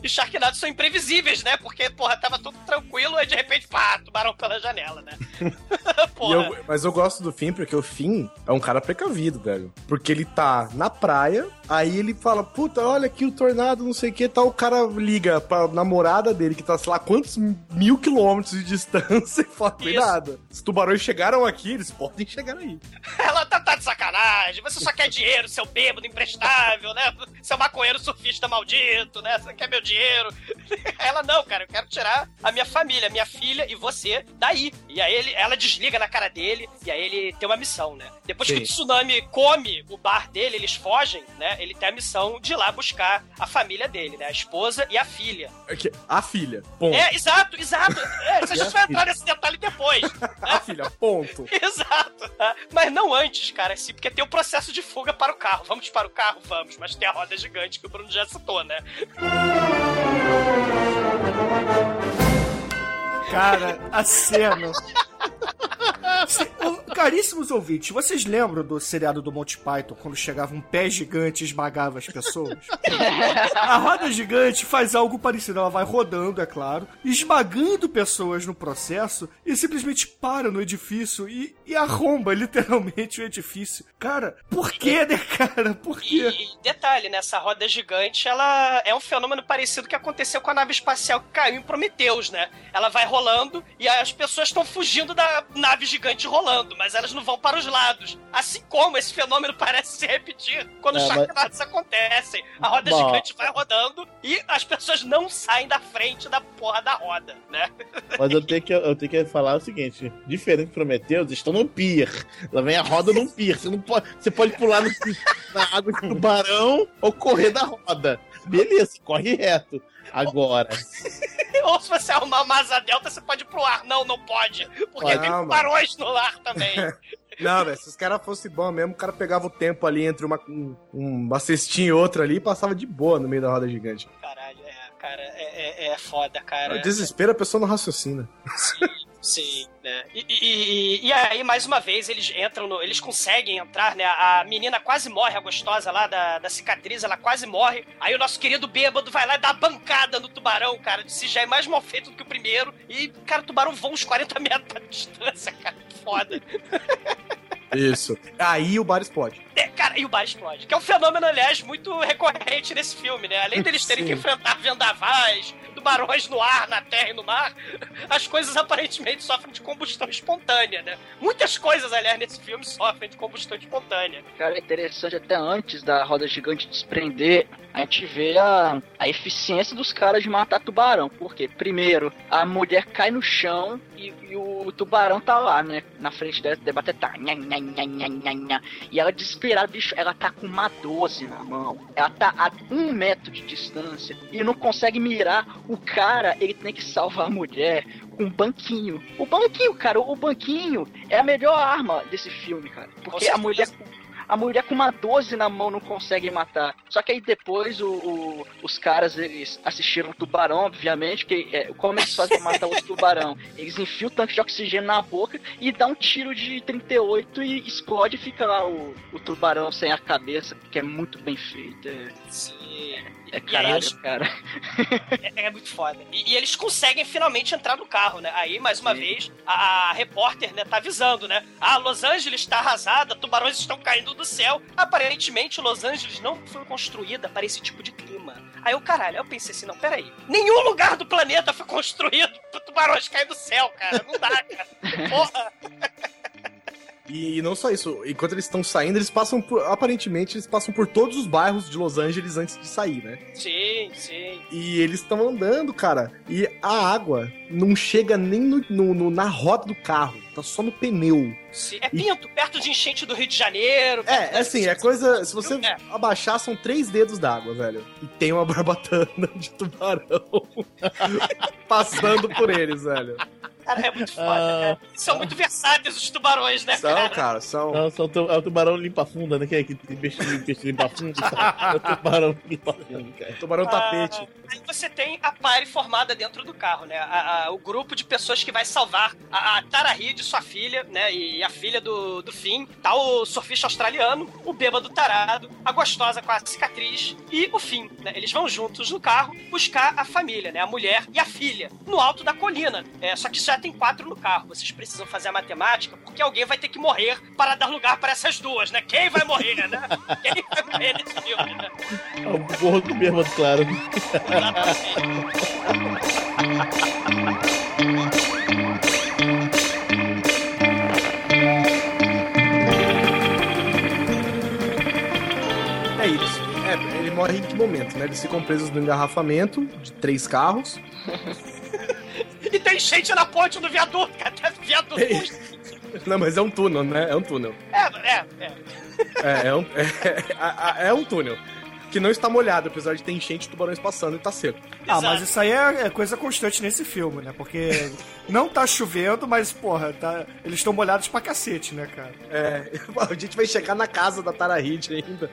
Speaker 2: E Sharknados são imprevisíveis, né? Porque, porra, tava tudo tranquilo e de repente, pá, tubarão pela janela, né? Porra.
Speaker 5: eu- mas eu gosto do Finn porque o Finn é um cara precavido, velho. Porque ele tá na praia, aí ele fala, puta, olha aqui o tornado, não sei o que, tal. O cara liga pra namorada dele, que tá, sei lá, quantos mil quilômetros de distância, e fala, cuidado. Os tubarões chegaram aqui, eles podem chegar aí.
Speaker 2: Ela tá, tá de sacanagem. Você só quer dinheiro, seu bêbado imprestável, né? Seu maconheiro surfista maldito, né? Você quer meu dinheiro. Ela, não, cara, eu quero tirar a minha família, minha filha e você daí. E aí ele, ela desliga na cara dele e aí ele tem uma missão, né? Depois que
Speaker 5: Sim.
Speaker 2: o tsunami come o bar dele, eles fogem, né? Ele tem a missão de ir lá buscar a família dele, né? A esposa e a filha.
Speaker 5: Aqui, A filha, ponto.
Speaker 2: É, exato, exato. É, gente vai entrar nesse detalhe depois.
Speaker 5: A filha, ponto.
Speaker 2: Exato. tá? Mas não antes, cara, assim, porque tem o processo de fuga para o carro. Vamos para o carro? Vamos, mas tem a roda gigante que o Bruno já citou, né?
Speaker 6: Cara, a cena. Caríssimos ouvintes, vocês lembram do seriado do Monty Python, quando chegava um pé gigante e esmagava as pessoas? A roda gigante faz algo parecido. Ela vai rodando, é claro, esmagando pessoas no processo e simplesmente para no edifício e, e arromba literalmente o edifício. Cara, por quê, né, cara? Por quê?
Speaker 2: E detalhe, né? Essa roda gigante, ela é um fenômeno parecido que aconteceu com a nave espacial que caiu em Prometeus, né? Ela vai rolando e as pessoas estão fugindo da nave gigante rolando, mas elas não vão para os lados. Assim como esse fenômeno parece se repetir quando
Speaker 3: É,
Speaker 2: os
Speaker 3: mas-
Speaker 2: Sharknados acontecem. A roda
Speaker 3: Bom.
Speaker 2: gigante vai rodando e as pessoas não saem da frente da porra da roda, né?
Speaker 3: Mas eu tenho, que, eu tenho que falar o seguinte: diferente de Prometheus, estão no pier. Lá vem a roda num pier. Você, não pode, você pode pular no- na água de tubarão ou correr da roda. Beleza, corre reto. Agora,
Speaker 2: Ou se você arrumar uma asa delta, você pode ir pro ar. Não, não pode. Porque
Speaker 5: Pode.
Speaker 2: tem
Speaker 5: Não,
Speaker 2: tubarões no ar também.
Speaker 5: Não, velho, se os caras fossem bons mesmo, o cara pegava o tempo ali entre uma, um- uma cestinha e outra ali e passava de boa no meio da roda gigante.
Speaker 2: Caralho, é, cara, é, é, é foda, cara.
Speaker 5: O desespero a pessoa não raciocina.
Speaker 2: Sim, né? E, e- e- aí, mais uma vez, eles entram no. Eles conseguem entrar, né? A menina quase morre, a gostosa lá da, da cicatriz, ela quase morre. Aí o nosso querido bêbado vai lá e dá uma bancada no tubarão, cara. Se já é mais mal feito do que o primeiro. E, cara, o tubarão voa uns 40 metros pra distância, cara. Que foda.
Speaker 5: Isso. Aí o bar explode.
Speaker 2: É, cara, e o bar explode. Que é um fenômeno, aliás, muito recorrente nesse filme, né? Além deles terem
Speaker 5: Sim.
Speaker 2: que enfrentar vendavais, tubarões no ar, na terra e no mar, as coisas aparentemente sofrem de combustão espontânea, né? Muitas coisas, aliás, nesse filme sofrem de combustão espontânea.
Speaker 4: Cara, é interessante até antes da roda gigante desprender, a gente vê a, a eficiência dos caras de matar tubarão. Por quê? Primeiro, a mulher cai no chão e, e o tubarão tá lá, né? Na frente dela, debate tá. Nha, nha, nha. E ela desesperada, bicho, ela tá com uma 12 na mão. Ela tá a um metro de distância e não consegue mirar. O cara, ele tem que salvar a mulher com um banquinho. O banquinho, cara, o banquinho é a melhor arma desse filme, cara. Porque a mulher a mulher com uma 12 na mão não consegue matar. Só que aí depois o, o- os caras, eles assistiram o tubarão, obviamente, que é, como eles fazem pra matar os tubarão? Eles enfiam o tanque de oxigênio na boca e dá um tiro de 38 e explode e fica lá o, o tubarão sem a cabeça, que é muito bem feito. É,
Speaker 2: Sim.
Speaker 4: É caralho,
Speaker 2: eles-
Speaker 4: cara.
Speaker 2: É, é muito foda. E, e eles conseguem finalmente entrar no carro, né? Aí, mais uma
Speaker 4: Sim.
Speaker 2: vez, a, a repórter, né, tá avisando, né? Ah, Los Angeles está arrasada, tubarões estão caindo do céu. Aparentemente, Los Angeles não foi construída para esse tipo de clima. Aí eu, caralho, eu pensei assim, não, peraí. Nenhum lugar do planeta foi construído para tubarões caírem do céu, cara. Não dá, cara. Porra.
Speaker 5: E, não só isso, enquanto eles estão saindo, eles passam por. Aparentemente, eles passam por todos os bairros de Los Angeles antes de sair, né?
Speaker 2: Sim, sim.
Speaker 5: E eles estão andando, cara. E a água não chega nem no, no- no- na roda do carro, tá só no pneu.
Speaker 2: sim. É Pinto, perto de enchente do Rio de Janeiro.
Speaker 5: É, é assim, é coisa. Se você
Speaker 2: É.
Speaker 5: abaixar, são três dedos d'água, velho. E tem uma barbatana de tubarão passando por eles, velho.
Speaker 2: Cara, é muito foda,
Speaker 3: Ah.
Speaker 2: cara. São muito versáteis os tubarões, né,
Speaker 5: São,
Speaker 2: cara?
Speaker 5: cara, são.
Speaker 3: não, são tu- é o tubarão limpa-funda, né? Que é que tem peixe, peixe limpa-funda. É o tubarão limpa-funda, cara.
Speaker 5: Tubarão tapete.
Speaker 2: Ah, aí você tem a pare formada dentro do carro, né? A- a- o grupo de pessoas que vai salvar a, a Tara Reid, sua filha, né? E a filha do, do Finn. Tá o surfista australiano, o bêbado tarado, a gostosa com a cicatriz e o Finn, né? Eles vão juntos no carro buscar a família, né? A mulher e a filha, no alto da colina. É, só que já tem quatro no carro. Vocês precisam fazer a matemática, porque alguém vai ter que morrer para dar lugar para essas duas, né? Quem vai morrer, né? Quem vai morrer nesse filme, né?
Speaker 3: É o gorro do bêbado, claro.
Speaker 5: É isso. É, ele morre em que momento, né? Eles ficam presos no engarrafamento de três carros.
Speaker 2: E tem gente na ponte do viaduto, cara. Até viaduto.
Speaker 5: Ei. Não, mas é um túnel, né? É um túnel.
Speaker 2: É, é, é.
Speaker 5: É, é um, é, é um túnel. Que não está molhado, apesar de ter enchente de tubarões passando e tá seco.
Speaker 6: Ah,
Speaker 2: Exato.
Speaker 6: mas isso aí é, é coisa constante nesse filme, né? Porque não tá chovendo, mas, porra, tá, eles estão molhados pra cacete, né, cara?
Speaker 5: É, a gente vai chegar na casa da Tara Reid ainda,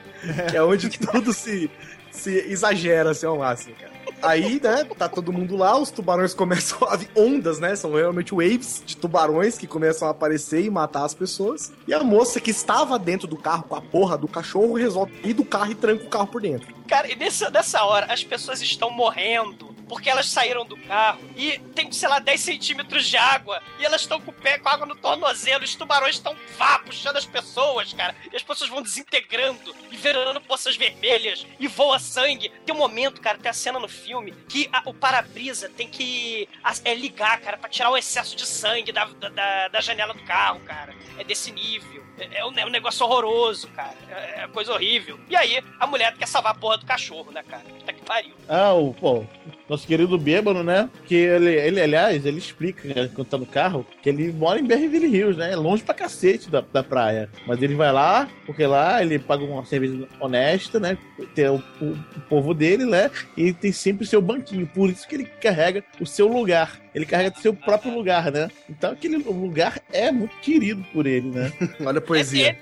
Speaker 5: que é onde tudo se, se exagera assim, ao máximo, cara. Aí, né, tá todo mundo lá, os tubarões começam a ondas, né? São realmente waves de tubarões que começam a aparecer e matar as pessoas. E a moça que estava dentro do carro com a porra do cachorro resolve ir do carro e tranca o carro por dentro.
Speaker 2: Cara, e nessa, nessa hora as pessoas estão morrendo porque elas saíram do carro e tem, sei lá, 10 centímetros de água e elas estão com o pé com água no tornozelo. Os tubarões estão vá puxando as pessoas, cara. E as pessoas vão desintegrando e virando poças vermelhas e voa sangue. Tem um momento, cara, tem a cena no filme que a- o para-brisa tem que a- é, ligar, cara, pra tirar o excesso de sangue da- da, da janela do carro, cara. É desse nível. É, é um, é um negócio horroroso, cara. É, é coisa horrível. E aí, a mulher quer salvar a porra do cachorro, né, cara? Puta que pariu.
Speaker 3: Ah, o, pô, nosso querido bêbado, né? Que ele, ele, aliás, ele explica, né, quando tá no carro, que ele mora em Beverly Hills, né? É longe pra cacete da, da praia. Mas ele vai lá, porque lá ele paga uma cerveja honesta, né? Tem o, o, o povo dele, né? E tem sempre o seu banquinho. Por isso que ele carrega o seu lugar. Ele carrega o seu próprio lugar, né? Então aquele lugar é muito querido por ele, né?
Speaker 5: Olha a poesia.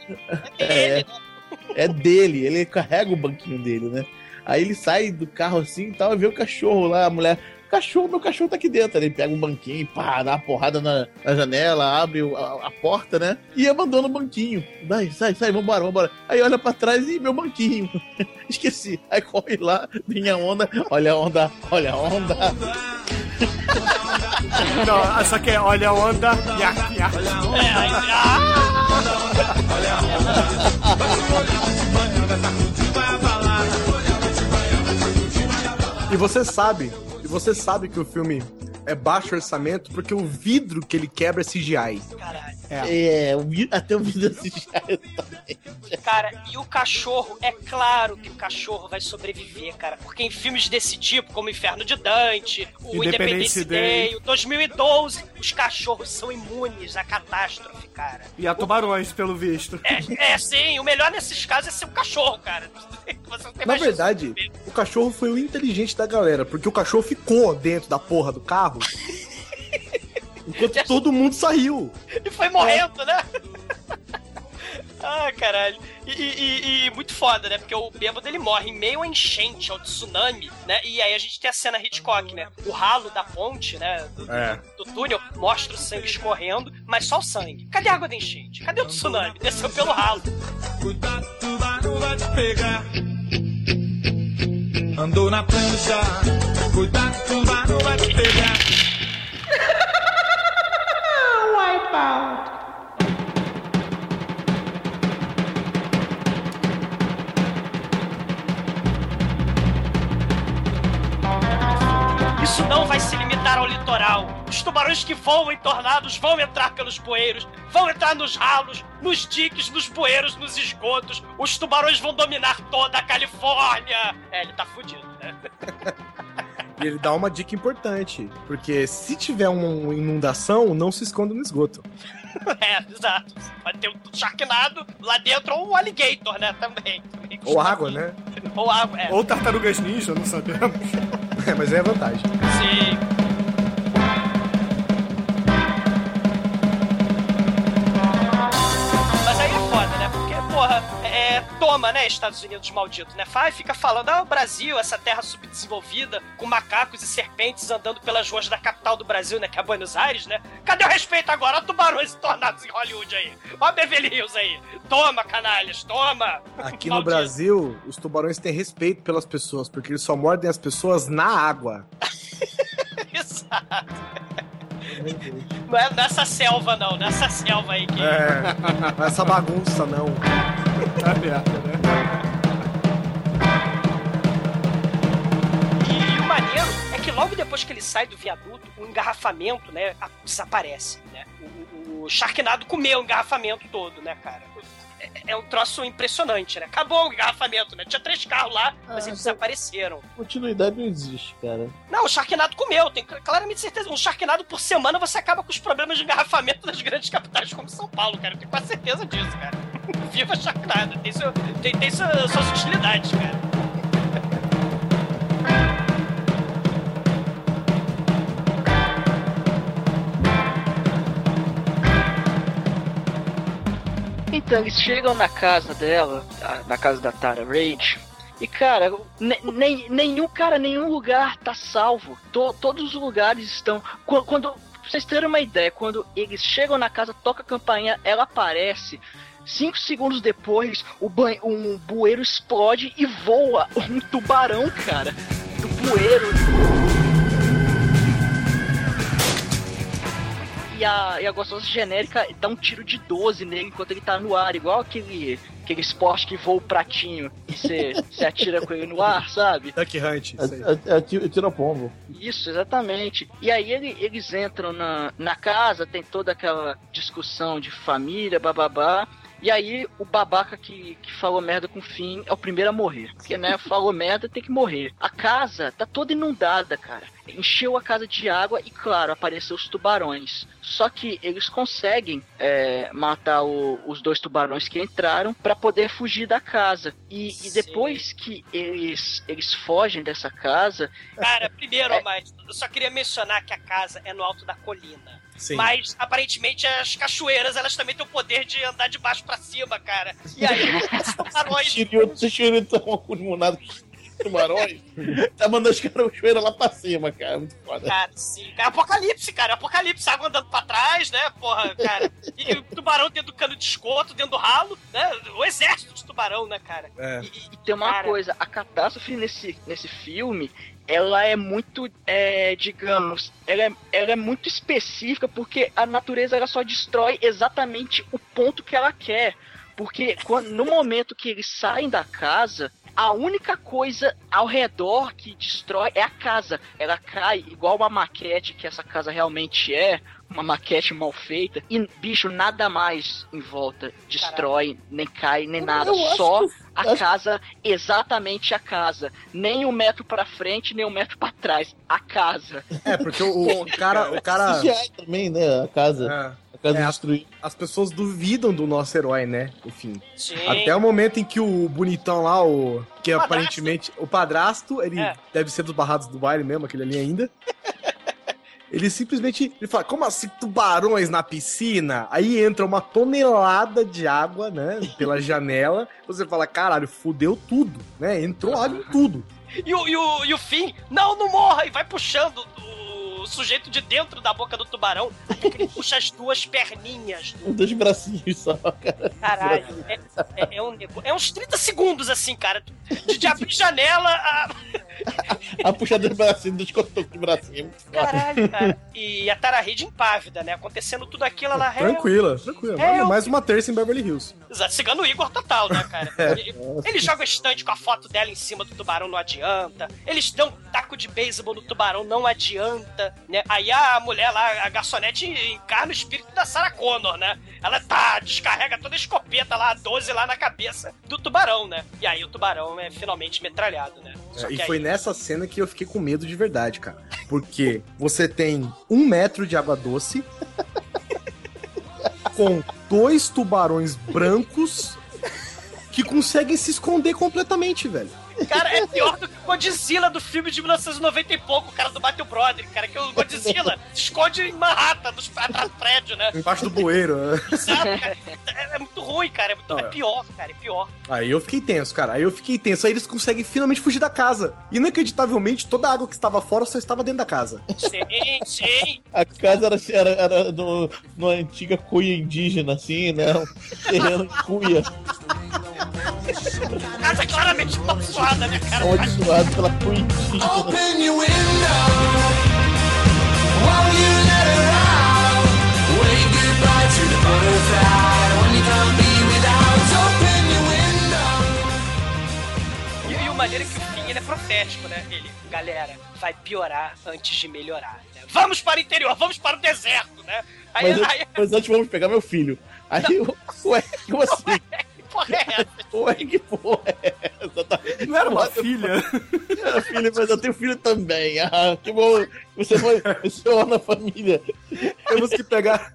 Speaker 3: É, é dele, ele carrega o banquinho dele, né? Aí ele sai do carro assim e tal, e vê o cachorro lá, a mulher. Cachorro, meu cachorro tá aqui dentro. Aí ele pega um banquinho, pá, dá uma porrada na, na janela, abre o- a, a porta, né? E abandona o banquinho. Vai, sai, sai, vambora, vambora. Aí olha pra trás e meu banquinho. Esqueci. Aí corre lá, vem a onda, olha a onda, olha a onda.
Speaker 6: Não, só que é olha a onda, nha, nha.
Speaker 2: É, aí, ah!
Speaker 5: E você sabe, e você sabe que o filme é baixo orçamento porque o vidro que ele quebra é CGI.
Speaker 2: Caralho.
Speaker 3: É, o vi- até o vídeo assistir.
Speaker 2: Cara, e o cachorro, é claro que o cachorro vai sobreviver, cara. Porque em filmes desse tipo, como Inferno de Dante, o
Speaker 6: Independence Day.
Speaker 2: Day, o 2012, os cachorros são imunes à catástrofe, cara.
Speaker 6: E a tubarões, pelo visto.
Speaker 2: É, é sim, o melhor nesses casos é ser um cachorro, cara. Você não tem
Speaker 5: Na
Speaker 2: mais
Speaker 5: verdade, o cachorro foi o inteligente da galera, porque o cachorro ficou dentro da porra do carro enquanto todo mundo saiu.
Speaker 2: E foi morrendo, né? Ah, caralho. E, e- e- muito foda, né? Porque o bêbado ele morre em meio a enchente, ao tsunami, né? E aí a gente tem a cena Hitchcock, né? O ralo da ponte, né? Do, do-
Speaker 5: É.
Speaker 2: do túnel mostra o sangue escorrendo, mas só o sangue. Cadê a água da enchente? Cadê o tsunami? Desceu pelo ralo.
Speaker 11: Cuidado, tubarão vai te pegar. Andou na prancha. Cuidado, tubarão vai te pegar.
Speaker 10: Wipeout.
Speaker 2: Isso não vai se limitar ao litoral. Os tubarões que voam em tornados vão entrar pelos bueiros, vão entrar nos ralos, nos diques, nos bueiros, nos esgotos. Os tubarões vão dominar toda a Califórnia. É, ele tá fudido, né?
Speaker 5: E ele dá uma dica importante, porque se tiver uma inundação, não se esconda no esgoto.
Speaker 2: É, exato. Pode ter um Sharknado lá dentro ou um alligator, né? Também. Também
Speaker 5: Ou água, né?
Speaker 2: Ou água, é.
Speaker 6: Ou tartarugas ninja, não sabemos.
Speaker 5: É, mas é vantagem.
Speaker 2: Sim. Toma, né, Estados Unidos maldito, né? Vai, fica falando, ah, o Brasil, essa terra subdesenvolvida, com macacos e serpentes andando pelas ruas da capital do Brasil, né? Que é Buenos Aires, né? Cadê o respeito agora? Olha tubarões e tornados em Hollywood aí. Olha Beverly Hills aí. Toma, canalhas, toma.
Speaker 5: Aqui no. Brasil, os tubarões têm respeito pelas pessoas, porque eles só mordem as pessoas na água.
Speaker 2: Exato. Não é nessa selva, não. Nessa selva aí que.
Speaker 5: É, não é essa bagunça não.
Speaker 6: Tá merda, né?
Speaker 2: E o maneiro é que logo depois que ele sai do viaduto, o engarrafamento, né, desaparece, né? O, o, o Sharknado comeu o engarrafamento todo, né, cara? É, é um troço impressionante, né? Acabou o engarrafamento, né? Tinha três carros lá, mas
Speaker 3: Ah,
Speaker 2: eles
Speaker 3: então-
Speaker 2: desapareceram.
Speaker 3: Continuidade não existe, cara.
Speaker 2: Não, o Sharknado comeu, tenho cl- claramente certeza. Um Sharknado por semana você acaba com os problemas de engarrafamento das grandes capitais como São Paulo, cara. Eu tenho quase certeza disso, cara. Viva Sharknado, tem, seu, tem, tem sua- suas utilidades, cara.
Speaker 4: Então, eles chegam na casa dela, na casa da Tara Reid, E, cara, ne- nem, nenhum, cara, nenhum lugar tá salvo. To- todos os lugares estão. Quando, quando. Pra vocês terem uma ideia, quando eles chegam na casa, toca a campainha, ela aparece. Cinco segundos depois, um bueiro explode e voa um tubarão, cara. Do bueiro. E a, e a gostosa genérica dá um tiro de 12 nele enquanto ele tá no ar, igual aquele, aquele esporte que voa o pratinho e você atira com ele no ar, sabe?
Speaker 5: Duck Hunt.
Speaker 3: É, é, é tiro, tiro pombo.
Speaker 4: Isso, exatamente. E aí ele- eles entram na, na casa, tem toda aquela discussão de família, bababá. E aí o babaca que, que falou merda com o Finn é o primeiro a morrer. Porque, né, falou merda, tem que morrer. A casa tá toda inundada, cara. Encheu a casa de água e, claro, apareceu os tubarões. Só que eles conseguem é, matar o- os dois tubarões que entraram pra poder fugir da casa. E, e depois que eles, eles fogem dessa casa,
Speaker 2: Cara, primeiro, mas eu só queria mencionar que a casa é no alto da colina.
Speaker 5: Sim.
Speaker 2: Mas aparentemente as cachoeiras elas também têm o poder de andar de baixo pra cima, cara. E aí os tubarões.
Speaker 3: Os tubarões, tá mandando os caras lá pra cima, cara. Muito foda.
Speaker 2: Cara, sim, cara, apocalipse, cara, apocalipse, água andando pra trás, né, porra, cara, e o tubarão dentro do cano de esgoto, dentro do ralo, né, o exército de tubarão, né, cara.
Speaker 5: É.
Speaker 4: E, e tem uma
Speaker 2: Cara.
Speaker 4: coisa, a catástrofe nesse, nesse filme, ela é muito, é, digamos, ela é, ela é muito específica porque a natureza ela só destrói exatamente o ponto que ela quer. Porque quando, no momento que eles saem da casa, a única coisa ao redor que destrói é a casa. Ela cai igual uma maquete que essa casa realmente é, uma maquete mal feita, e bicho, nada mais em volta destrói, nem cai, nem nada.
Speaker 3: Eu
Speaker 4: Só
Speaker 3: que-
Speaker 4: a casa, exatamente a casa. Nem um metro pra frente, nem um metro pra trás. A casa.
Speaker 5: É, porque o, o cara. O cara
Speaker 3: CGI também, né? A casa.
Speaker 5: é,
Speaker 3: Casa
Speaker 5: É,
Speaker 3: destruída.
Speaker 5: as pessoas duvidam do nosso herói, né? Enfim.
Speaker 2: Sim.
Speaker 5: Até o momento em que o bonitão lá, o. Que
Speaker 2: Padrasto.
Speaker 5: aparentemente. O padrasto, ele
Speaker 2: É.
Speaker 5: deve ser dos barrados do baile mesmo, aquele ali ainda. Ele simplesmente. Ele fala, como assim tubarões na piscina? Aí entra uma tonelada de água, né? Pela janela. Você fala, caralho, fudeu tudo, né? Entrou água em tudo.
Speaker 2: E o, e, o, e o Finn, não, não morra, e vai puxando o sujeito de dentro da boca do tubarão, ele puxa as duas perninhas do
Speaker 3: Os dois bracinhos só, cara.
Speaker 2: Caralho, é, é- é um é uns 30 segundos assim, cara. De, de abrir janela a.
Speaker 3: A puxada dos bracinhos, dos cotoques de bracinho.
Speaker 2: Caralho, cara. E a Tara Reid impávida, né? Acontecendo tudo aquilo, ela
Speaker 5: Tranquila, tranquila.
Speaker 2: É,
Speaker 5: Mais uma terça em Beverly Hills.
Speaker 2: Exato, cigano Igor total, né, cara?
Speaker 5: É.
Speaker 2: Ele, ele joga estante com a foto dela em cima do tubarão, não adianta. Eles dão um taco de beisebol no tubarão, não adianta, né? Aí a mulher lá, a garçonete, encarna o espírito da Sarah Connor, né? Ela tá, descarrega toda a escopeta lá, a 12 lá na cabeça do tubarão, né? E aí o tubarão é finalmente metralhado, né?
Speaker 5: É, e
Speaker 2: que
Speaker 5: foi
Speaker 2: aí-
Speaker 5: nessa cena que eu fiquei com medo de verdade, cara. Porque você tem um metro de água doce com dois tubarões brancos que conseguem se esconder completamente, velho.
Speaker 2: Cara, é pior do que o Godzilla do filme de 1990 e pouco, o cara do Battle Brother, cara, que o Godzilla se esconde em Manhattan, dos, atrás do prédio, né?
Speaker 5: Embaixo do bueiro. né?
Speaker 2: Exato, cara. É, é muito ruim, cara. É, muito, é
Speaker 5: é.
Speaker 2: pior, cara. É pior.
Speaker 5: Aí eu fiquei tenso, cara. Aí eu fiquei tenso. Aí eles conseguem finalmente fugir da casa. Inacreditavelmente, toda a água que estava fora só estava dentro da casa.
Speaker 2: Sim, sim.
Speaker 3: A casa era, era, era no, numa antiga cuia indígena, assim, né? Um terreno cuia,
Speaker 2: Casa é claramente amaldiçoada, né, cara?
Speaker 3: amaldiçoado pela cuia indígena.
Speaker 11: Open your window. Won't you let her out? Wave goodbye to the butterfly. When you can't be without, open your window.
Speaker 2: E, e o maneiro é que o fim ele é profético, né? Ele, galera, vai piorar antes de melhorar. né? Vamos para o interior, vamos para o deserto, né? Aí,
Speaker 3: Mas,
Speaker 2: aí,
Speaker 3: antes- mas antes vamos pegar meu filho. Aí, ué, como assim?
Speaker 2: Que porra é essa?
Speaker 3: Que porra é essa?
Speaker 6: Não era uma filha?
Speaker 3: Era filho, mas eu tenho filho também. Ah, que bom. Você foi você é na família.
Speaker 5: Temos que pegar.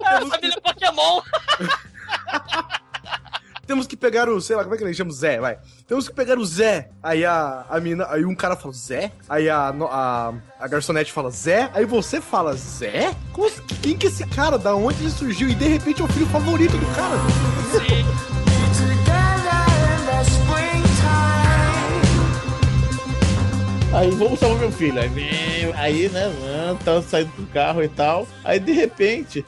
Speaker 2: Ah, família Pokémon.
Speaker 5: Temos que pegar o, sei lá, como é que ele chama? Zé, vai. Temos que pegar o Zé. Aí a, a mina, aí um cara fala, Zé? Aí a, a, a garçonete fala, Zé? Aí você fala, Zé? Como? Quem que é esse cara? Da onde ele surgiu? E de repente é o filho favorito do cara.
Speaker 3: Aí vamos salvar meu filho. Aí né, tá saindo do carro e tal. Aí de repente.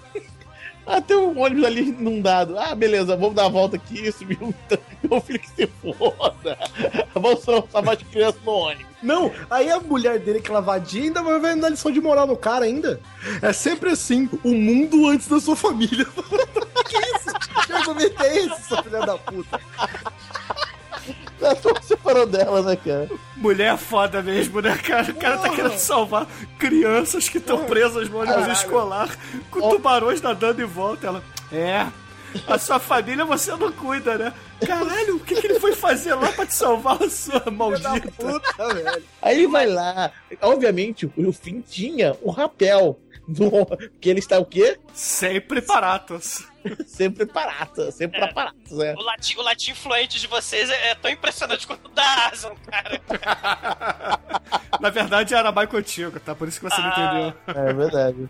Speaker 3: Ah, tem um ônibus ali inundado. Ah, beleza, vamos dar a volta aqui. Subiu meu filho que se foda. Vamos salvar as crianças no ônibus.
Speaker 5: Não, aí a mulher dele, aquela vadia, ainda vai vai dar lição de moral no cara ainda. É sempre assim, o mundo antes da sua família. que isso? Que argumento é esse, sua filha da puta?
Speaker 3: A turma separou dela, né, cara?
Speaker 6: Mulher é foda mesmo, né, cara? O cara tá querendo salvar crianças que estão presas no ônibus escolar com tubarões nadando em volta. Ela, é, a sua família você não cuida, né? Caralho, o que, que ele foi fazer lá pra te salvar, sua maldita?
Speaker 5: Puta, velho.
Speaker 3: Aí ele vai lá. Obviamente, o Finn tinha um rapel. No, que ele está o quê?
Speaker 6: Sempre paratos.
Speaker 3: Sempre parata, sempre pra paratos, né?
Speaker 2: O latim, o latim fluente de vocês é, é tão impressionante quanto o da Aslan, cara.
Speaker 6: Na verdade, era mais contigo, tá? Por isso que você não
Speaker 2: Ah.
Speaker 6: entendeu.
Speaker 3: É verdade.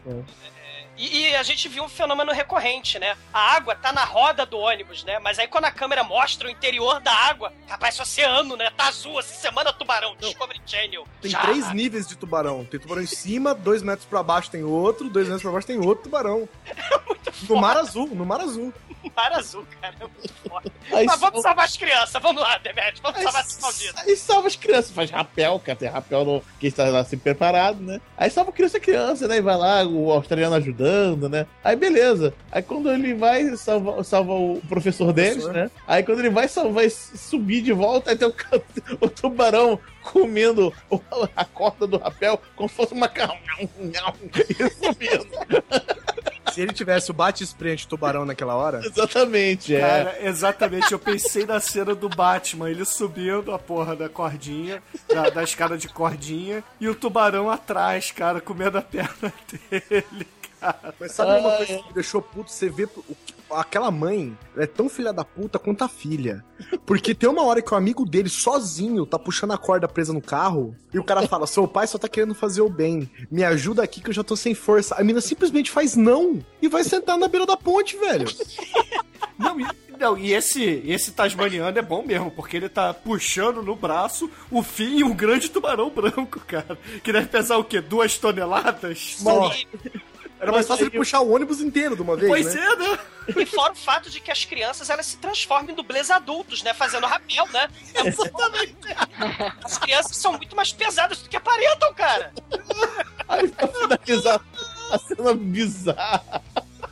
Speaker 2: E, e a gente viu um fenômeno recorrente, né? A água tá na roda do ônibus, né? Mas aí quando a câmera mostra o interior da água, parece o oceano, né? Tá azul, essa semana tubarão, Discovery Channel.
Speaker 5: Tem
Speaker 2: Já.
Speaker 5: três níveis de tubarão. Tem tubarão em cima, dois metros pra baixo tem outro, dois metros pra baixo tem outro tubarão. no mar azul, no mar azul.
Speaker 2: Mar azul, cara. É muito foda.
Speaker 3: Aí
Speaker 2: Mas vamos salvar as crianças, vamos lá, Demet, vamos salvar esses malditos.
Speaker 3: Aí salva as crianças, faz rapel, cara, tem rapel no, que está lá sempre preparado, né? Aí salva criança criança, né? E vai lá, o australiano ajudando, né? Aí beleza. Aí quando ele vai, salva, salva o professor deles,
Speaker 5: Professor.
Speaker 3: né? Aí quando ele vai salvar e subir de volta, aí tem o, o tubarão comendo a corda do rapel como se fosse uma macarrão. E subindo.
Speaker 5: Se ele tivesse o bate-spray de tubarão naquela hora,
Speaker 3: Exatamente, é.
Speaker 6: Cara, exatamente. Eu pensei na cena do Batman, ele subindo a porra da cordinha, da, da escada de cordinha, e o tubarão atrás, cara, comendo a perna dele.
Speaker 5: Mas sabe uma
Speaker 3: Ah,
Speaker 5: coisa
Speaker 3: é.
Speaker 5: que me deixou puto? Você vê o que- aquela mãe ela é tão filha da puta quanto a filha. Porque tem uma hora que o amigo dele, sozinho, tá puxando a corda presa no carro, e o cara fala: seu pai só tá querendo fazer o bem. Me ajuda aqui que eu já tô sem força. A mina simplesmente faz não e vai sentar na beira da ponte, velho.
Speaker 6: Não, e, não, e esse, esse tasmaniano é bom mesmo, porque ele tá puxando no braço o fim e um grande tubarão branco, cara. Que deve pesar o quê? Duas toneladas?
Speaker 5: Só. Era mais fácil ele puxar o ônibus inteiro de uma vez,
Speaker 6: Pois
Speaker 5: né?
Speaker 6: é, né?
Speaker 2: e fora o fato de que as crianças elas se transformam em dublês adultos, né? Fazendo rapel, né? Exatamente. As crianças são muito mais pesadas do que aparentam, cara.
Speaker 3: Aí pra finalizar a cena bizarra.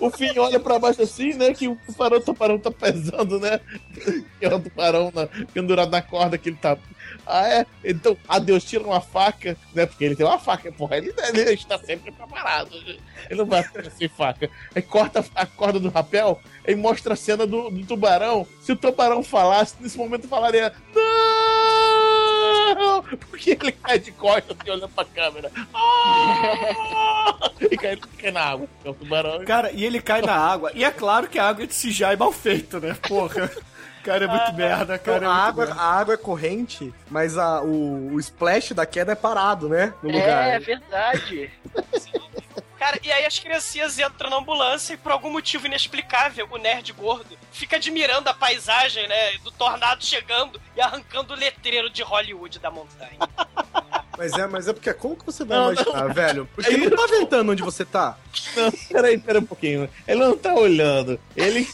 Speaker 3: O Finn olha pra baixo assim, né? Que o tubarão, o tubarão tá pesando, né? Que é o tubarão na- pendurado na corda que ele tá. Ah, é? Então, adeus, tira uma faca, né? Porque ele tem uma faca, porra. Ele, ele está sempre preparado. Ele não vai sem faca. Aí corta a corda do rapel e mostra a cena do, do tubarão. Se o tubarão falasse, nesse momento falaria: Não! Porque ele cai de costas assim, olhando pra câmera. Ah! E cai, cai na água. É o tubarão.
Speaker 6: Cara, e ele cai na água. E é claro que a água de Sijá é mal feita, né? Porra. Cara, é muito merda, cara.
Speaker 5: Então,
Speaker 6: é
Speaker 5: a, água,
Speaker 6: merda.
Speaker 5: a água é corrente, mas a, o, o splash da queda é parado, né? No
Speaker 4: É,
Speaker 5: lugar.
Speaker 4: verdade.
Speaker 2: Cara, e aí as criancinhas entram na ambulância e por algum motivo inexplicável, o nerd gordo fica admirando a paisagem, né? Do tornado chegando e arrancando o letreiro de Hollywood da montanha.
Speaker 5: Mas é, mas é porque como que você vai
Speaker 3: Não,
Speaker 5: imaginar, velho? Porque
Speaker 3: Aí-
Speaker 5: não tá ventando onde você tá.
Speaker 3: Não, peraí, peraí um pouquinho. Ele não tá olhando. Ele.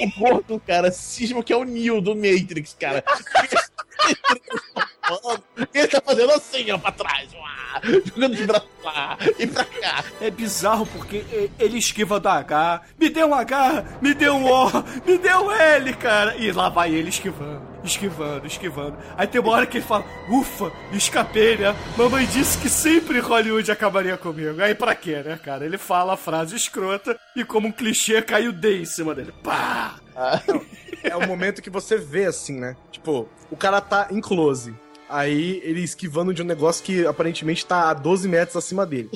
Speaker 3: O gordo, cara, cisma que é o Neo do Matrix, cara. Ele tá fazendo assim, ó, pra trás. uá, Jogando de braço lá e pra cá.
Speaker 6: É bizarro porque ele esquiva do H. Me deu um H, me deu um O, me deu um L, cara. E lá vai ele esquivando, esquivando, esquivando. Aí tem uma hora que ele fala: Ufa, escapei, né? Mamãe disse que sempre Hollywood acabaria comigo. Aí pra quê, né, cara? Ele fala a frase escrota e, como um clichê, cai o D em cima dele. Pá!
Speaker 5: É o momento que você vê assim, né? Tipo, o cara tá em close. Aí ele esquivando de um negócio que aparentemente tá a 12 metros acima dele.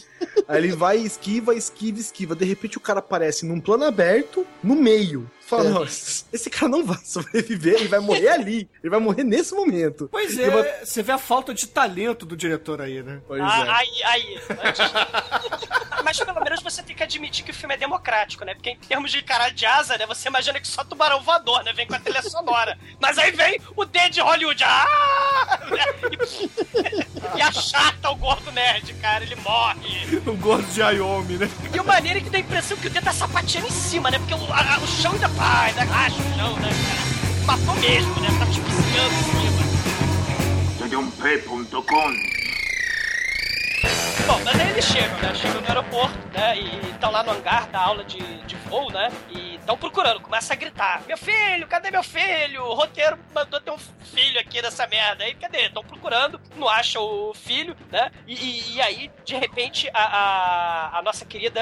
Speaker 5: Aí ele vai, esquiva, esquiva, esquiva. De repente o cara aparece num plano aberto, no meio. Fala,
Speaker 3: É.
Speaker 5: esse cara não vai sobreviver, ele vai morrer ali. Ele vai morrer nesse momento.
Speaker 6: Pois é, você vê a falta de talento do diretor aí, né?
Speaker 5: Pois
Speaker 2: Ah,
Speaker 5: é.
Speaker 2: aí, aí. Mas pelo menos você tem que admitir que o filme é democrático, né? Porque em termos de cara de asa, né? Você imagina que só tubarão voador, né? Vem com a trilha sonora. Mas aí vem o D de Hollywood. Ah! E, e achata o gordo nerd, cara. Ele morre.
Speaker 6: O gordo de Ayomi, né?
Speaker 2: E o maneiro é que dá a impressão que o D tá sapateando em cima, né? Porque o, a- o chão ainda pá, ainda racha o chão, né? Matou mesmo, né? Tá te piscando em cima.
Speaker 1: P.com
Speaker 2: Bom, mas aí eles chegam, né? Chegam no aeroporto, né? E estão lá no hangar da aula de, de voo, né? E estão procurando, começa a gritar: Meu filho, cadê meu filho? O roteiro mandou ter um filho aqui nessa merda. Aí, cadê? Estão procurando, não acham o filho, né? E, e- e aí, de repente, a, a, a nossa querida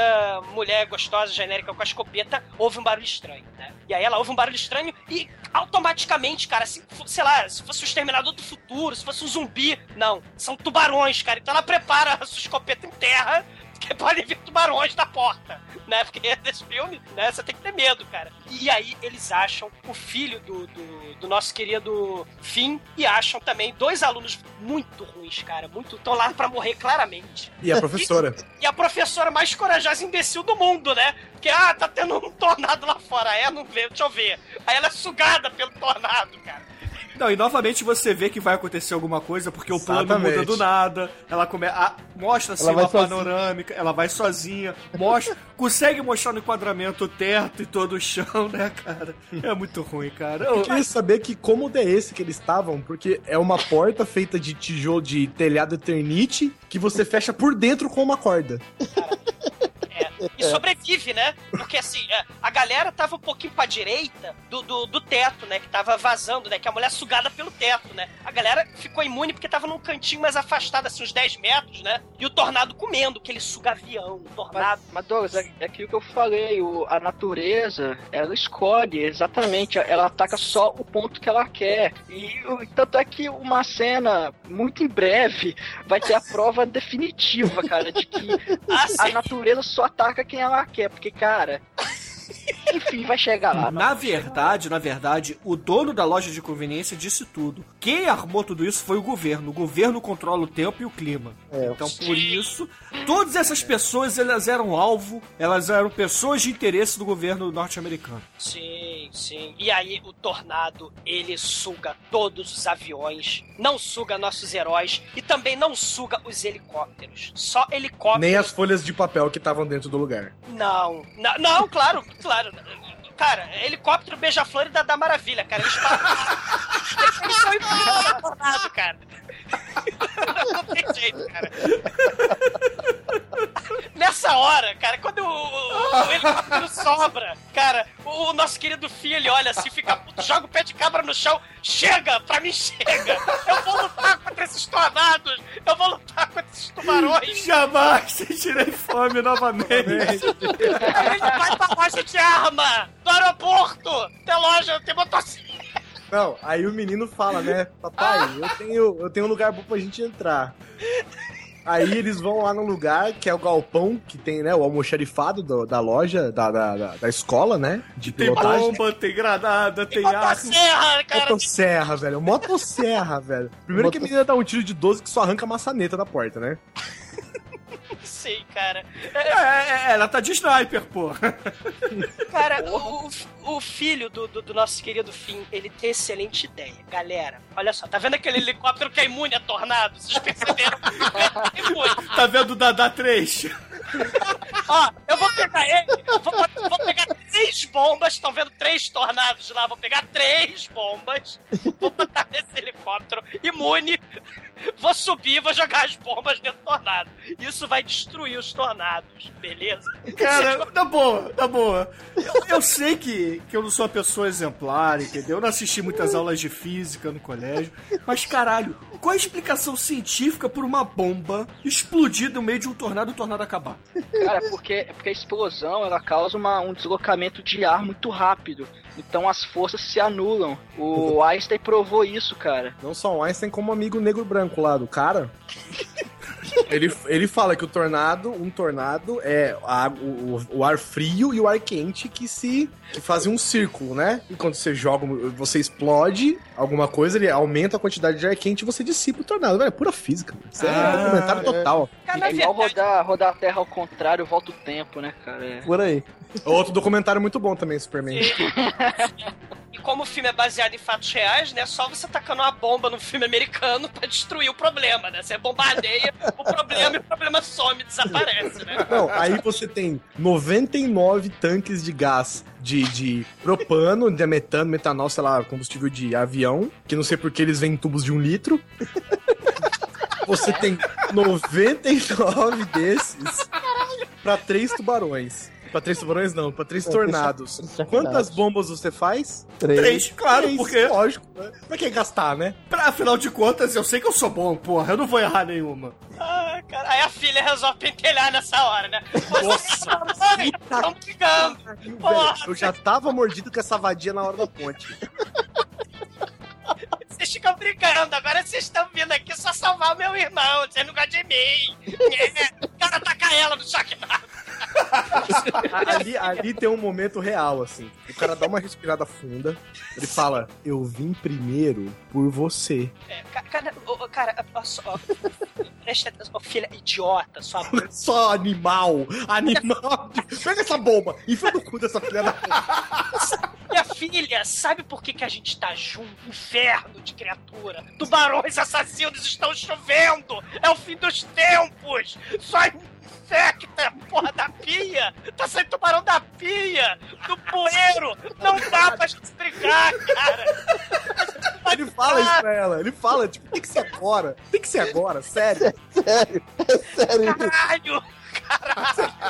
Speaker 2: mulher gostosa, genérica com a escopeta, ouve um barulho estranho, né? E aí ela ouve um barulho estranho e automaticamente, cara, fo- sei lá, se fosse o Exterminador do Futuro, se fosse um zumbi, não, são tubarões, cara. Então ela prepara a sua escopeta em terra, que podem vir tubarões da porta, né? Porque desse filme, né, você tem que ter medo, cara. E aí eles acham o filho do, do, do nosso querido Finn e acham também dois alunos muito ruins, cara, muito, estão lá pra morrer claramente.
Speaker 5: E a professora?
Speaker 2: E a professora mais corajosa e imbecil do mundo, né? Porque, ah, tá tendo um tornado lá fora. É, não vê, deixa eu ver. Aí ela é sugada pelo tornado, cara.
Speaker 6: Não, e novamente você vê que vai acontecer alguma coisa, porque o plano
Speaker 5: Exatamente.
Speaker 6: muda do nada. Ela come... a- mostra assim
Speaker 3: Ela
Speaker 6: uma
Speaker 3: sozinha.
Speaker 6: panorâmica, ela vai sozinha, mostra, consegue mostrar no enquadramento o teto e todo o chão, né, cara? É muito ruim, cara.
Speaker 5: Eu
Speaker 6: Eu-
Speaker 5: queria saber que cômodo é esse que eles estavam, porque é uma porta feita de tijolo de telhado eternite que você fecha por dentro com uma corda.
Speaker 2: E sobrevive, né? Porque assim, é, a galera tava um pouquinho pra direita do, do, do teto, né? Que tava vazando, né? Que a mulher sugada pelo teto, né? A galera ficou imune porque tava num cantinho mais afastado, assim, uns 10 metros, né? E o tornado comendo, que ele suga avião, o tornado.
Speaker 4: Mas, mas Douglas, é, é aquilo que eu falei, o- a natureza, ela escolhe exatamente, ela ataca só o ponto que ela quer. E tanto é que uma cena, muito em breve, vai ter a prova definitiva, cara, de que
Speaker 2: Ah,
Speaker 4: a natureza só ataca quem ela quer, porque, cara. Enfim, vai chegar lá.
Speaker 6: Na verdade, na verdade, o dono da loja de conveniência disse tudo. Quem armou tudo isso foi o governo. O governo controla o tempo e o clima.
Speaker 3: É.
Speaker 6: Então, por isso, todas essas pessoas, elas eram alvo, elas eram pessoas de interesse do governo norte-americano.
Speaker 2: Sim, sim. E aí o tornado, ele suga todos os aviões, não suga nossos heróis e também não suga os helicópteros. Só helicópteros.
Speaker 5: Nem as folhas de papel que estavam dentro do lugar.
Speaker 2: Não, não, não, claro, claro. Cara, helicóptero beija-flor e da, da maravilha, cara. Eles estão. Eles no tornado, cara. Não tem jeito, cara. Nessa hora, cara, quando o, o- o helicóptero sobra, cara, o, o nosso querido filho ele olha assim, fica puto, joga o pé de cabra no chão, chega, pra mim chega. Eu vou lutar contra esses tornados, eu vou lutar contra esses tubarões.
Speaker 6: Jamais sentirei fome novamente.
Speaker 2: Ele vai pra loja de arma do aeroporto. Tem loja, tem motocicleta.
Speaker 5: Não, aí o menino fala, né? Papai, eu tenho, eu tenho um lugar bom pra gente entrar. Aí eles vão lá no lugar que é o galpão, que tem, né, o almoxarifado do- da loja, da, da, da- da escola, né? De
Speaker 6: Tem
Speaker 5: pilotagem.
Speaker 6: bomba, tem granada, tem arma.
Speaker 2: Motosserra, cara.
Speaker 5: Motosserra, velho. Motosserra, velho. Primeiro que a menina dá um tiro de 12 que só arranca a maçaneta da porta, né?
Speaker 2: Sei, cara.
Speaker 6: É, é, ela tá de sniper, pô.
Speaker 2: Cara, o, o- o filho do, do, do nosso querido Finn, ele tem excelente ideia. Galera, olha só, tá vendo aquele helicóptero que é imune a tornado? Vocês perceberam? É.
Speaker 6: Tá vendo o Dada 3?
Speaker 2: Ó, eu vou pegar ele, vou, vou pegar três bombas, estão vendo três tornados lá, vou pegar três bombas, vou botar nesse helicóptero imune, vou subir e vou jogar as bombas dentro do tornado. Isso vai destruir os tornados, beleza?
Speaker 6: Cara, tá boa, tá boa. Eu, eu sei que, que eu não sou uma pessoa exemplar, entendeu? Eu não assisti muitas aulas de física no colégio. Mas, caralho, qual a explicação científica por uma bomba explodir no meio de um tornado e o tornado acabar?
Speaker 4: Cara, porque, é porque a explosão ela causa uma- um deslocamento de ar muito rápido. Então as forças se anulam. O Einstein provou isso, cara.
Speaker 5: Não só o Einstein, como o amigo negro branco lá do cara. Ele, ele fala que o tornado, um tornado é a- o, o- ar frio e o ar quente que se que fazem um círculo, né? E quando você joga, você explode alguma coisa, ele aumenta a quantidade de ar quente e você dissipa o tornado. Velho, é pura física. mano. Isso
Speaker 6: Ah,
Speaker 5: é documentário
Speaker 6: é.
Speaker 5: total.
Speaker 2: Cara,
Speaker 4: É igual rodar, rodar a Terra ao contrário, volta o tempo, né, cara? É.
Speaker 3: Por aí.
Speaker 5: Outro documentário muito bom também, Superman.
Speaker 2: E como o filme é baseado em fatos reais, né? Só você tacando uma bomba no filme americano pra destruir o problema, né? Você bombardeia o problema e o problema some, desaparece, né?
Speaker 5: Não, aí você tem 99 tanques de gás de, de propano, de metano, metanol, sei lá, combustível de avião, que não sei por que eles vêm em tubos de um litro. Você tem 99 desses pra três tubarões. Pra três tubarões não, pra três tornados. Quantas bombas você faz?
Speaker 6: Três, claro,
Speaker 5: Três,
Speaker 6: porque.
Speaker 5: Lógico, né? Pra que gastar, né?
Speaker 6: Pra, afinal de contas, eu sei que eu sou bom, porra. Eu não vou errar nenhuma.
Speaker 2: Ah, cara. Aí a filha resolve pentelhar nessa hora, né?
Speaker 5: Nossa,
Speaker 2: Mãe, tão brigando.
Speaker 5: Eu já tava mordido com essa vadia na hora da ponte.
Speaker 2: Vocês ficam brigando, agora vocês estão vindo aqui só salvar meu irmão, vocês não gostam de mim. É, o cara taca ela no choque
Speaker 5: ali, ali tem um momento real, assim. O cara dá uma respirada funda, ele fala: Eu vim primeiro por você.
Speaker 2: É, ca- cara, ô, cara, ó, só, presta atenção, filha idiota, sua mãe.
Speaker 5: Só animal! Animal! Pega essa bomba! Enfia no cu dessa filha da puta.
Speaker 2: Minha filha, sabe por que, que a gente tá junto? Inferno de criatura. Tubarões assassinos estão chovendo. É o fim dos tempos. Só infecta, porra da pia. Tá saindo tubarão da pia, do poeiro. Não dá pra gente brigar, cara.
Speaker 5: Ele fala isso pra ela, ele fala, tipo, tem que ser agora. Tem que ser agora, sério.
Speaker 3: Sério, é sério.
Speaker 2: Caralho.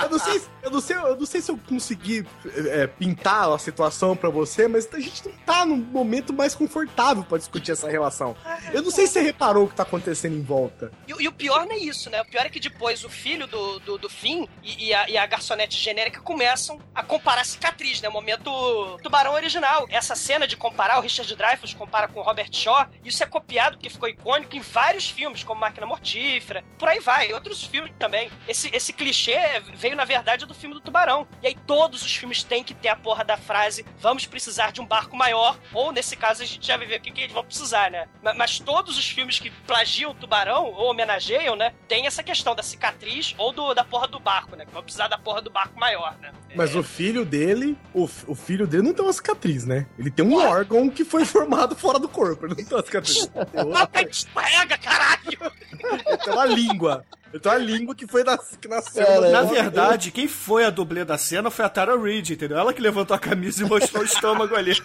Speaker 5: Eu não sei, eu não sei, eu não sei se eu consegui é, pintar a situação pra você, mas a gente não tá num momento mais confortável pra discutir essa relação. Eu não sei se você reparou o que tá acontecendo em volta.
Speaker 2: E, e o pior não é isso, né? O pior é que depois o filho do, do, do Finn e, e a, e a garçonete genérica começam a comparar cicatriz, né? O momento tubarão original. Essa cena de comparar, o Richard Dreyfuss compara com o Robert Shaw, isso é copiado porque ficou icônico em vários filmes, como Máquina Mortífera, por aí vai, outros filmes também. Esse, esse clichê veio, na verdade, do filme do tubarão. E aí todos os filmes têm que ter a porra da frase vamos precisar de um barco maior, ou nesse caso a gente já vai ver o que, que eles vão precisar, né? Ma- Mas, todos os filmes que plagiam o tubarão, ou homenageiam, né, tem essa questão da cicatriz ou do, da porra do barco, né? Que vão precisar da porra do barco maior, né?
Speaker 5: Mas o filho dele, o, o filho dele não tem uma cicatriz, né? Ele tem um órgão que foi formado fora do corpo. Ele não tem uma cicatriz. Outra-
Speaker 2: Papai escorrega, caralho!
Speaker 5: ele tem uma língua. Tem uma língua que foi nas, que nasceu.
Speaker 3: Cara,
Speaker 6: Na verdade, quem foi a dublê da cena foi a Tara Reid, entendeu? Ela que levantou a camisa e mostrou o estômago ali.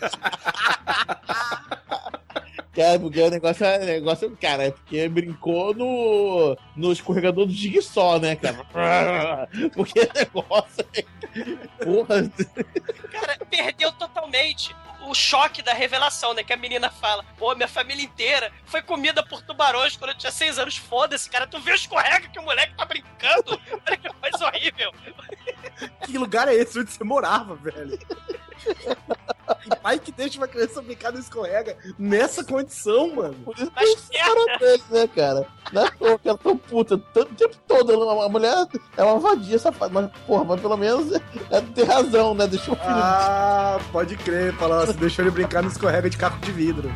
Speaker 3: Cara, porque o negócio é negócio, cara, é porque brincou no, no escorregador do Jigsaw, né, cara? Porque o negócio é. Porra,
Speaker 2: Cara, perdeu totalmente o choque da revelação, né? Que a menina fala, pô, minha família inteira foi comida por tubarões quando eu tinha seis anos. Foda-se, cara. Tu viu o escorrega que o moleque tá brincando? Olha que coisa horrível.
Speaker 5: Que lugar é esse onde você morava, velho? Que pai que deixa uma criança brincar no escorrega nessa condição, mano?
Speaker 3: por isso que separam deles, né, cara? Não é toa que ela tão puta tanto tempo todo. ela- A mulher é uma vadia safada, mas, porra, mas pelo menos é, é ter razão, né? Deixa o filho.
Speaker 5: Ah, pode crer, falar, você deixou ele brincar no escorrega de caco de vidro.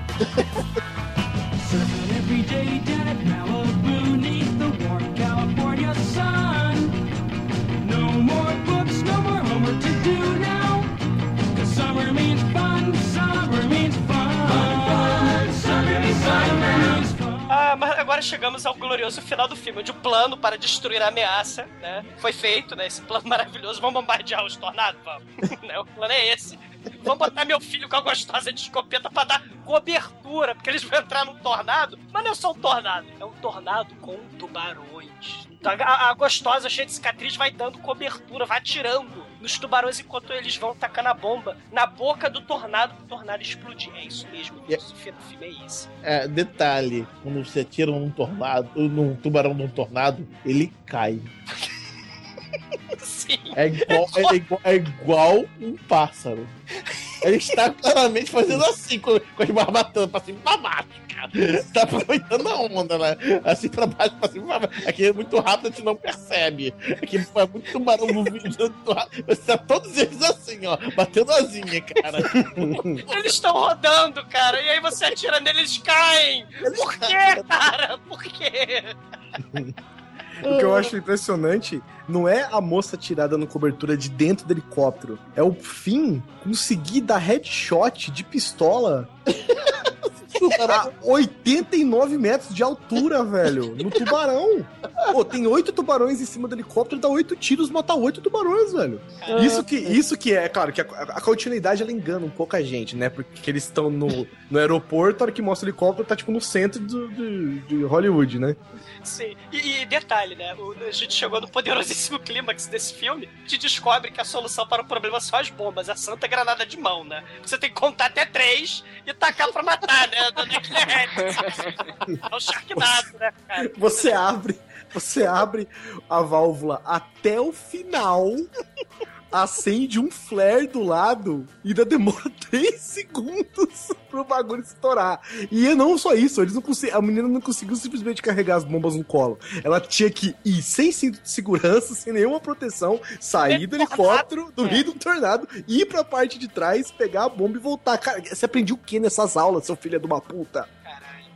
Speaker 2: Agora chegamos ao glorioso final do filme, onde o plano para destruir a ameaça, né? Foi feito, né? Esse plano maravilhoso. Vamos bombardear os tornados? Vamos. né, o plano é esse. Vamos botar meu filho com a gostosa de escopeta pra dar cobertura, porque eles vão entrar num tornado. Mas não é só um tornado, é um tornado com tubarões. Então, a, a gostosa cheia de cicatriz vai dando cobertura, vai atirando nos tubarões enquanto eles vão tacando a bomba na boca do tornado pro tornado explodir. É isso mesmo, isso. O filme é isso.
Speaker 3: É, detalhe, quando você atira num tornado, num tubarão num tornado, ele cai.
Speaker 2: Sim.
Speaker 3: É igual, é igual, é igual um pássaro. Ele está claramente fazendo assim, com, com as barbatanas, pra cima e pra baixo, cara. tá aproveitando a onda, né? Assim pra baixo, pra cima, pra baixo. Aqui é muito rápido, a gente não percebe. Aqui é muito tubarão no vídeo. Você tá todos eles assim, ó, batendo asinha, cara.
Speaker 2: Eles estão rodando, cara, e aí você atira neles, eles caem. Por quê, cara? Por quê?
Speaker 5: O que eu acho impressionante não é a moça tirada no cobertura de dentro do helicóptero. É o fim conseguir dar headshot de pistola a 89 metros de altura, velho. No tubarão. Pô, tem oito tubarões em cima do helicóptero, dá oito tiros, mata oito tubarões, velho. Isso que, isso que é, claro, que a, a continuidade ela engana um pouco a gente, né? Porque eles estão no, no aeroporto, a hora que mostra o helicóptero, tá tipo no centro do, do- de Hollywood, né?
Speaker 2: Sim. E, e detalhe, né? o- a gente chegou no poderosíssimo clímax desse filme, a gente descobre que a solução para o problema são as bombas, a santa granada de mão, né? Você tem que contar até três e tacar pra matar, né? É o Sharknado, né, cara?
Speaker 5: Você abre, você abre a válvula até o final, acende um flare do lado e ainda demora 3 segundos pro bagulho estourar. E não só isso, eles não a menina não conseguiu simplesmente carregar as bombas no colo. Ela tinha que ir sem cinto de segurança, sem nenhuma proteção, sair do helicóptero, do meio do tornado, ir pra parte de trás, pegar a bomba e voltar. Cara, você aprendeu o que nessas aulas, seu filho de uma puta?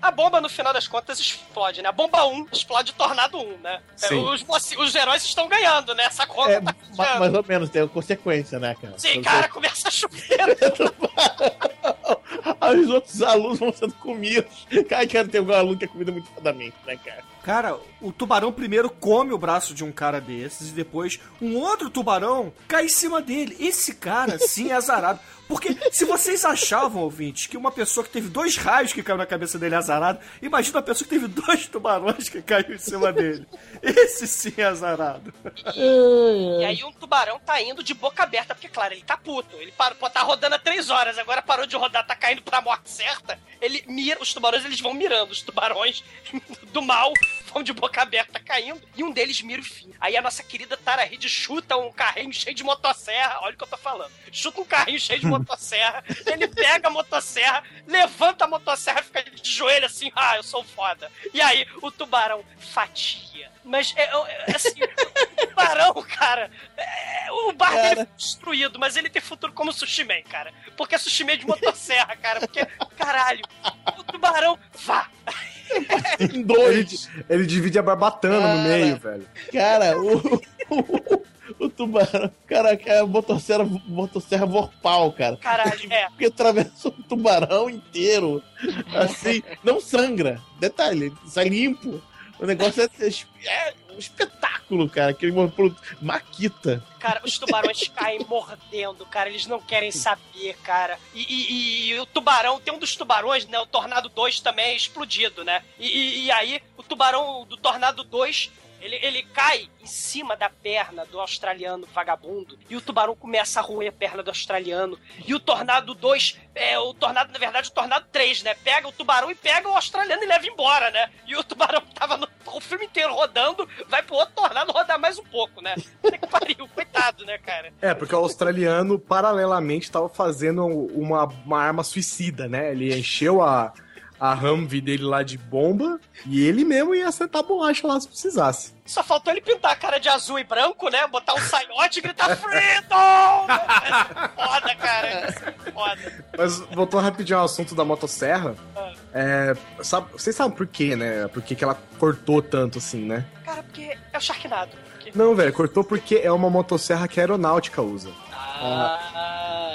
Speaker 2: A bomba, no final das contas, explode, né? A bomba 1 explode Tornado 1, né? É,
Speaker 3: Sim.
Speaker 2: Os, moci- os heróis estão ganhando, né? Essa conta
Speaker 3: É,
Speaker 2: tá
Speaker 3: mais ou menos, tem consequência, né, cara?
Speaker 2: Sim, cara, começa a chover.
Speaker 3: Aí os outros alunos vão sendo comidos. Cara, cara, tem algum aluno que é comida muito fodamente, né, cara?
Speaker 6: Cara, o tubarão primeiro come o braço de um cara desses e depois um outro tubarão cai em cima dele. Esse cara, sim, é azarado. Porque se vocês achavam, ouvintes, que uma pessoa que teve dois raios que caiu na cabeça dele é azarado, imagina uma pessoa que teve dois tubarões que caiu em cima dele. Esse sim é azarado.
Speaker 2: E aí um tubarão tá indo de boca aberta, porque, claro, ele tá puto. Ele parou, pô, tá rodando há três horas, agora parou de rodar, tá caindo pra morte certa. Ele mira, os tubarões eles vão mirando, os tubarões do mal vão de boca aberta caindo, e um deles mira o fim. Aí a nossa querida Tara Reid chuta um carrinho cheio de motosserra, olha o que eu tô falando. Chuta um carrinho cheio de motosserra, ele pega a motosserra, levanta a motosserra e fica de joelho assim, ah, eu sou foda. E aí o tubarão fatia. Mas é, é, assim, o tubarão, cara, é, o bar dele foi destruído, mas ele tem futuro como sushi man, cara. Porque é sushi man de motosserra, cara. Porque, caralho, o tubarão, vá.
Speaker 5: Ele, ele divide a barbatana no
Speaker 3: Cara.
Speaker 5: meio, velho.
Speaker 3: Cara, o, o, o tubarão, cara, que é a motosserra, motosserra vorpal, cara.
Speaker 2: Caralho, é.
Speaker 3: Porque atravessa o tubarão inteiro, assim, não sangra. Detalhe, sai limpo. O negócio é, é um espetáculo, cara. Aquele Maquita.
Speaker 2: Cara, os tubarões caem mordendo, cara. Eles não querem saber, cara. E, e- e o tubarão, tem um dos tubarões, né? O Tornado 2 também é explodido, né? E- e aí, o tubarão do Tornado 2. Ele, ele cai em cima da perna do australiano vagabundo e o tubarão começa a roer a perna do australiano. E o Tornado 2, é, o Tornado, na verdade, o Tornado 3, né? Pega o tubarão e pega o australiano e leva embora, né? E o tubarão tava no, o filme inteiro rodando, vai pro outro Tornado rodar mais um pouco, né? Que pariu, coitado, né, cara?
Speaker 5: É, porque o australiano, paralelamente, estava fazendo uma, uma arma suicida, né? Ele encheu a, a Humvee dele lá de bomba e ele mesmo ia acertar a bolacha lá se precisasse.
Speaker 2: Só faltou ele pintar a cara de azul e branco, né? Botar um saiote e gritar Freedom! Foda, cara. Foda.
Speaker 5: Mas voltando rapidinho ao assunto da motosserra, é, sabe, vocês sabem por quê, né? Por que, que ela cortou tanto assim, né?
Speaker 2: Cara, porque é o Sharknado. Porque...
Speaker 5: Não, velho, cortou porque é uma motosserra que a aeronáutica usa.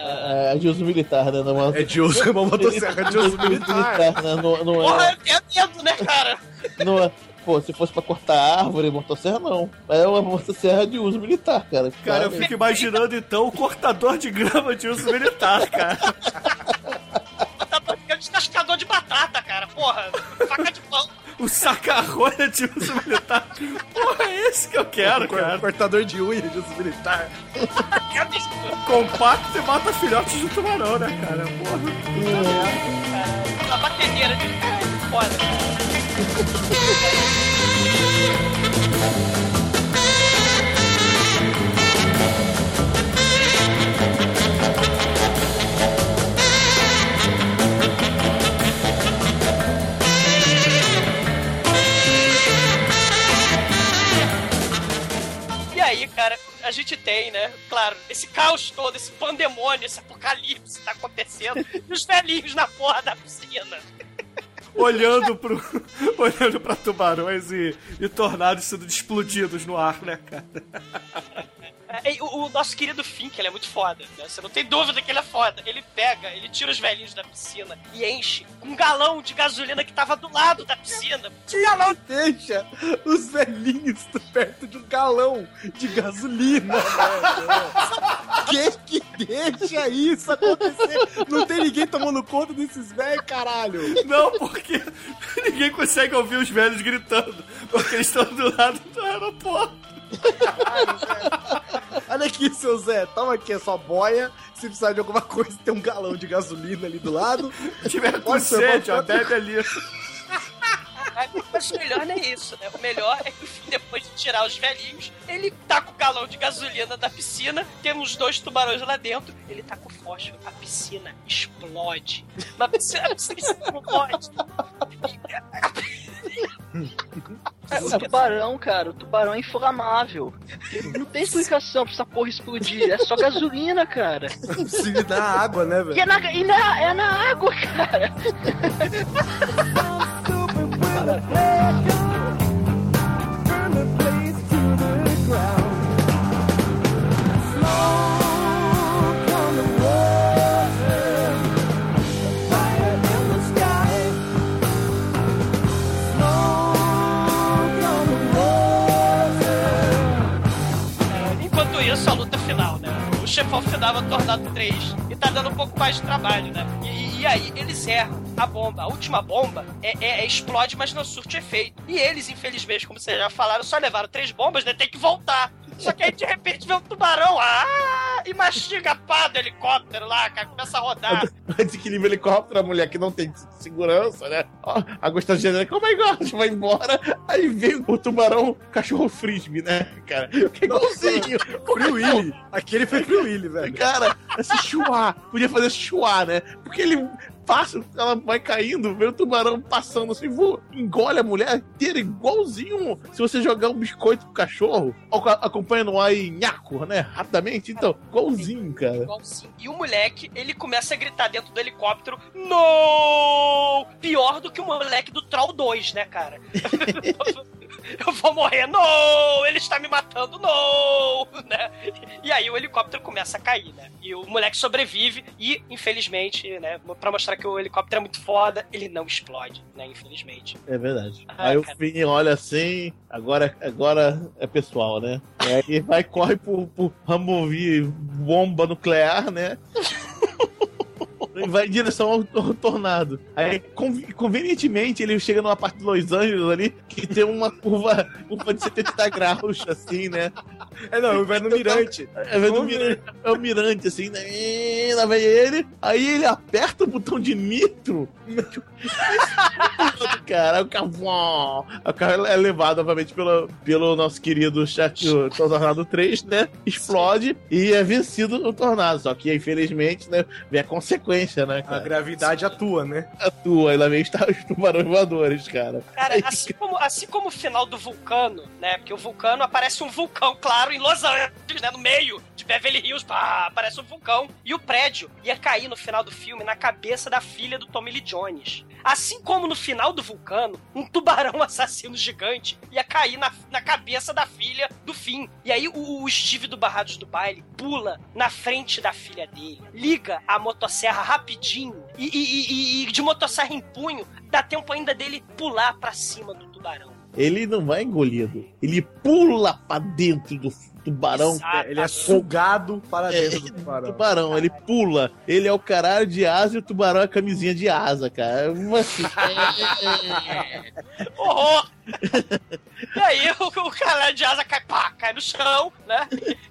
Speaker 3: É, é de uso militar, né? Não
Speaker 5: É de uso, é uma motosserra de uso militar.
Speaker 3: né? Não, não
Speaker 2: Porra,
Speaker 3: é,
Speaker 2: eu tenho medo, né, cara?
Speaker 3: não é. Pô, se fosse pra cortar árvore, motosserra, não. É uma motosserra de uso militar, cara.
Speaker 6: Cara, eu
Speaker 3: Claramente.
Speaker 6: fico imaginando então o cortador de grama de uso militar, cara.
Speaker 2: Tá parecendo descascador de batata, cara. Porra, faca de pão.
Speaker 6: O saca-rolha de uso militar. Porra, é esse que eu quero, cara.
Speaker 5: Cortador de unha de uso militar.
Speaker 6: Compacto e mata filhotes de tubarão, né, cara? Porra.
Speaker 2: A batedeira de. Foda. aí, cara, a gente tem, né? Claro, esse caos todo, esse pandemônio, esse apocalipse tá acontecendo. e os velhinhos na porra da piscina.
Speaker 6: olhando pro olhando para tubarões e, e tornados sendo explodidos no ar, né, cara?
Speaker 2: É, o, o nosso querido Fink, ele é muito foda, né? Você não tem dúvida que ele é foda. Ele pega, ele tira os velhinhos da piscina e enche com um galão de gasolina que tava do lado da piscina.
Speaker 5: Galão deixa os velhinhos perto de um galão de gasolina, velho. que que deixa isso acontecer? Não tem ninguém tomando conta desses velhos, caralho.
Speaker 6: Não, porque ninguém consegue ouvir os velhos gritando, porque eles estão do lado do aeroporto.
Speaker 5: Olha aqui, seu Zé, toma aqui a sua boia. Se precisar de alguma coisa, tem um galão de gasolina ali do lado.
Speaker 6: Se tiver com sede, ó, bebe ali.
Speaker 2: Mas o melhor não é isso, né? O melhor é que o depois de tirar os velhinhos, ele tá com o galão de gasolina da piscina, temos dois tubarões lá dentro, ele tá com o fósforo, a piscina explode. Mas a piscina, a piscina explode.
Speaker 4: É, o tubarão, cara, o tubarão é inflamável. Não tem explicação pra essa porra explodir. É só gasolina, cara.
Speaker 5: Se na água, né,
Speaker 4: E é
Speaker 5: velho?
Speaker 4: na, e na, é na água, cara.
Speaker 2: Chefão final é Tornado 3 e tá dando um pouco mais de trabalho, né? E, e aí, eles erram a bomba. A última bomba é, é- é explode, mas não surte efeito. E eles, infelizmente, como vocês já falaram, só levaram três bombas, né? Tem que voltar. Só que aí, de repente, vê um tubarão ah, e mastiga a pá do helicóptero lá, cara. Começa a rodar.
Speaker 3: Desequilíbrio helicóptero, a mulher que não tem segurança, né? Ó, a gostosinha, oh my god, vai embora. Aí vem o tubarão, cachorro frisbee, né, cara? Que é igualzinho.
Speaker 5: Free Willy. Aquele foi Free Willy, velho.
Speaker 3: Cara, esse chuá. Podia fazer chuá, né? Porque ele passa, ela vai caindo, vê o tubarão passando assim, voa, engole a mulher inteira, igualzinho se você jogar um biscoito pro cachorro, acompanha no ar e nhaco, né? Rapidamente. Então, igualzinho, cara.
Speaker 2: Igualzinho. E o moleque, ele começa a gritar dentro do helicóptero: No! Pior do que o moleque do Troll 2, né, cara? Eu vou morrer, no! Ele está me matando, no! Né? E aí o helicóptero começa a cair, né? E o moleque sobrevive e, infelizmente, né, pra mostrar que o helicóptero é muito foda, ele não explode, né? Infelizmente.
Speaker 3: É verdade.
Speaker 2: Ah,
Speaker 3: aí o
Speaker 2: cara.
Speaker 3: Finn olha assim, agora, agora é pessoal, né? E aí vai, corre pro, pro Humvee bomba nuclear, né? Vai em direção ao, ao tornado. Aí, convenientemente, ele chega numa parte de Los Angeles ali que tem uma curva, curva de 70 graus, assim, né?
Speaker 5: É, não, vai no mirante.
Speaker 3: É, vai no mirante, é o mirante, assim, né? E lá vem ele, aí ele aperta o botão de nitro. cara, o carro, o carro é levado, obviamente, pelo, pelo nosso querido chat, o Tornado 3, né? Explode e é vencido o Tornado. Só que, infelizmente, né? Vem a consequência, né,
Speaker 5: A
Speaker 3: cara?
Speaker 5: gravidade atua, né?
Speaker 3: Atua, aí lá vem os os tubarões voadores, cara.
Speaker 2: Cara, assim como, assim como o final do Vulcano, né? Porque o Vulcano aparece um vulcão, claro, em Los Angeles, né? No meio de Beverly Hills, pá, aparece um vulcão. E o prédio ia cair no final do filme na cabeça da filha do Tommy Lee Jones. Assim como no final do Vulcano, um tubarão assassino gigante ia cair na, na cabeça da filha do Finn. E aí o, o Steve do Barrados do Baile pula na frente da filha dele, liga a motosserra rapidinho e, e- e- e de motosserra em punho, dá tempo ainda dele pular pra cima do tubarão.
Speaker 3: Ele não vai engolido. Ele pula pra dentro do tubarão.
Speaker 2: Exato.
Speaker 5: Ele é sugado para
Speaker 3: É,
Speaker 5: dentro do tubarão.
Speaker 3: Tubarão, ele pula. Ele é o caralho de asa e o tubarão é a camisinha de asa, cara. Mas,
Speaker 2: Horror! e aí o, o cara de asa cai, pá, cai no chão, né?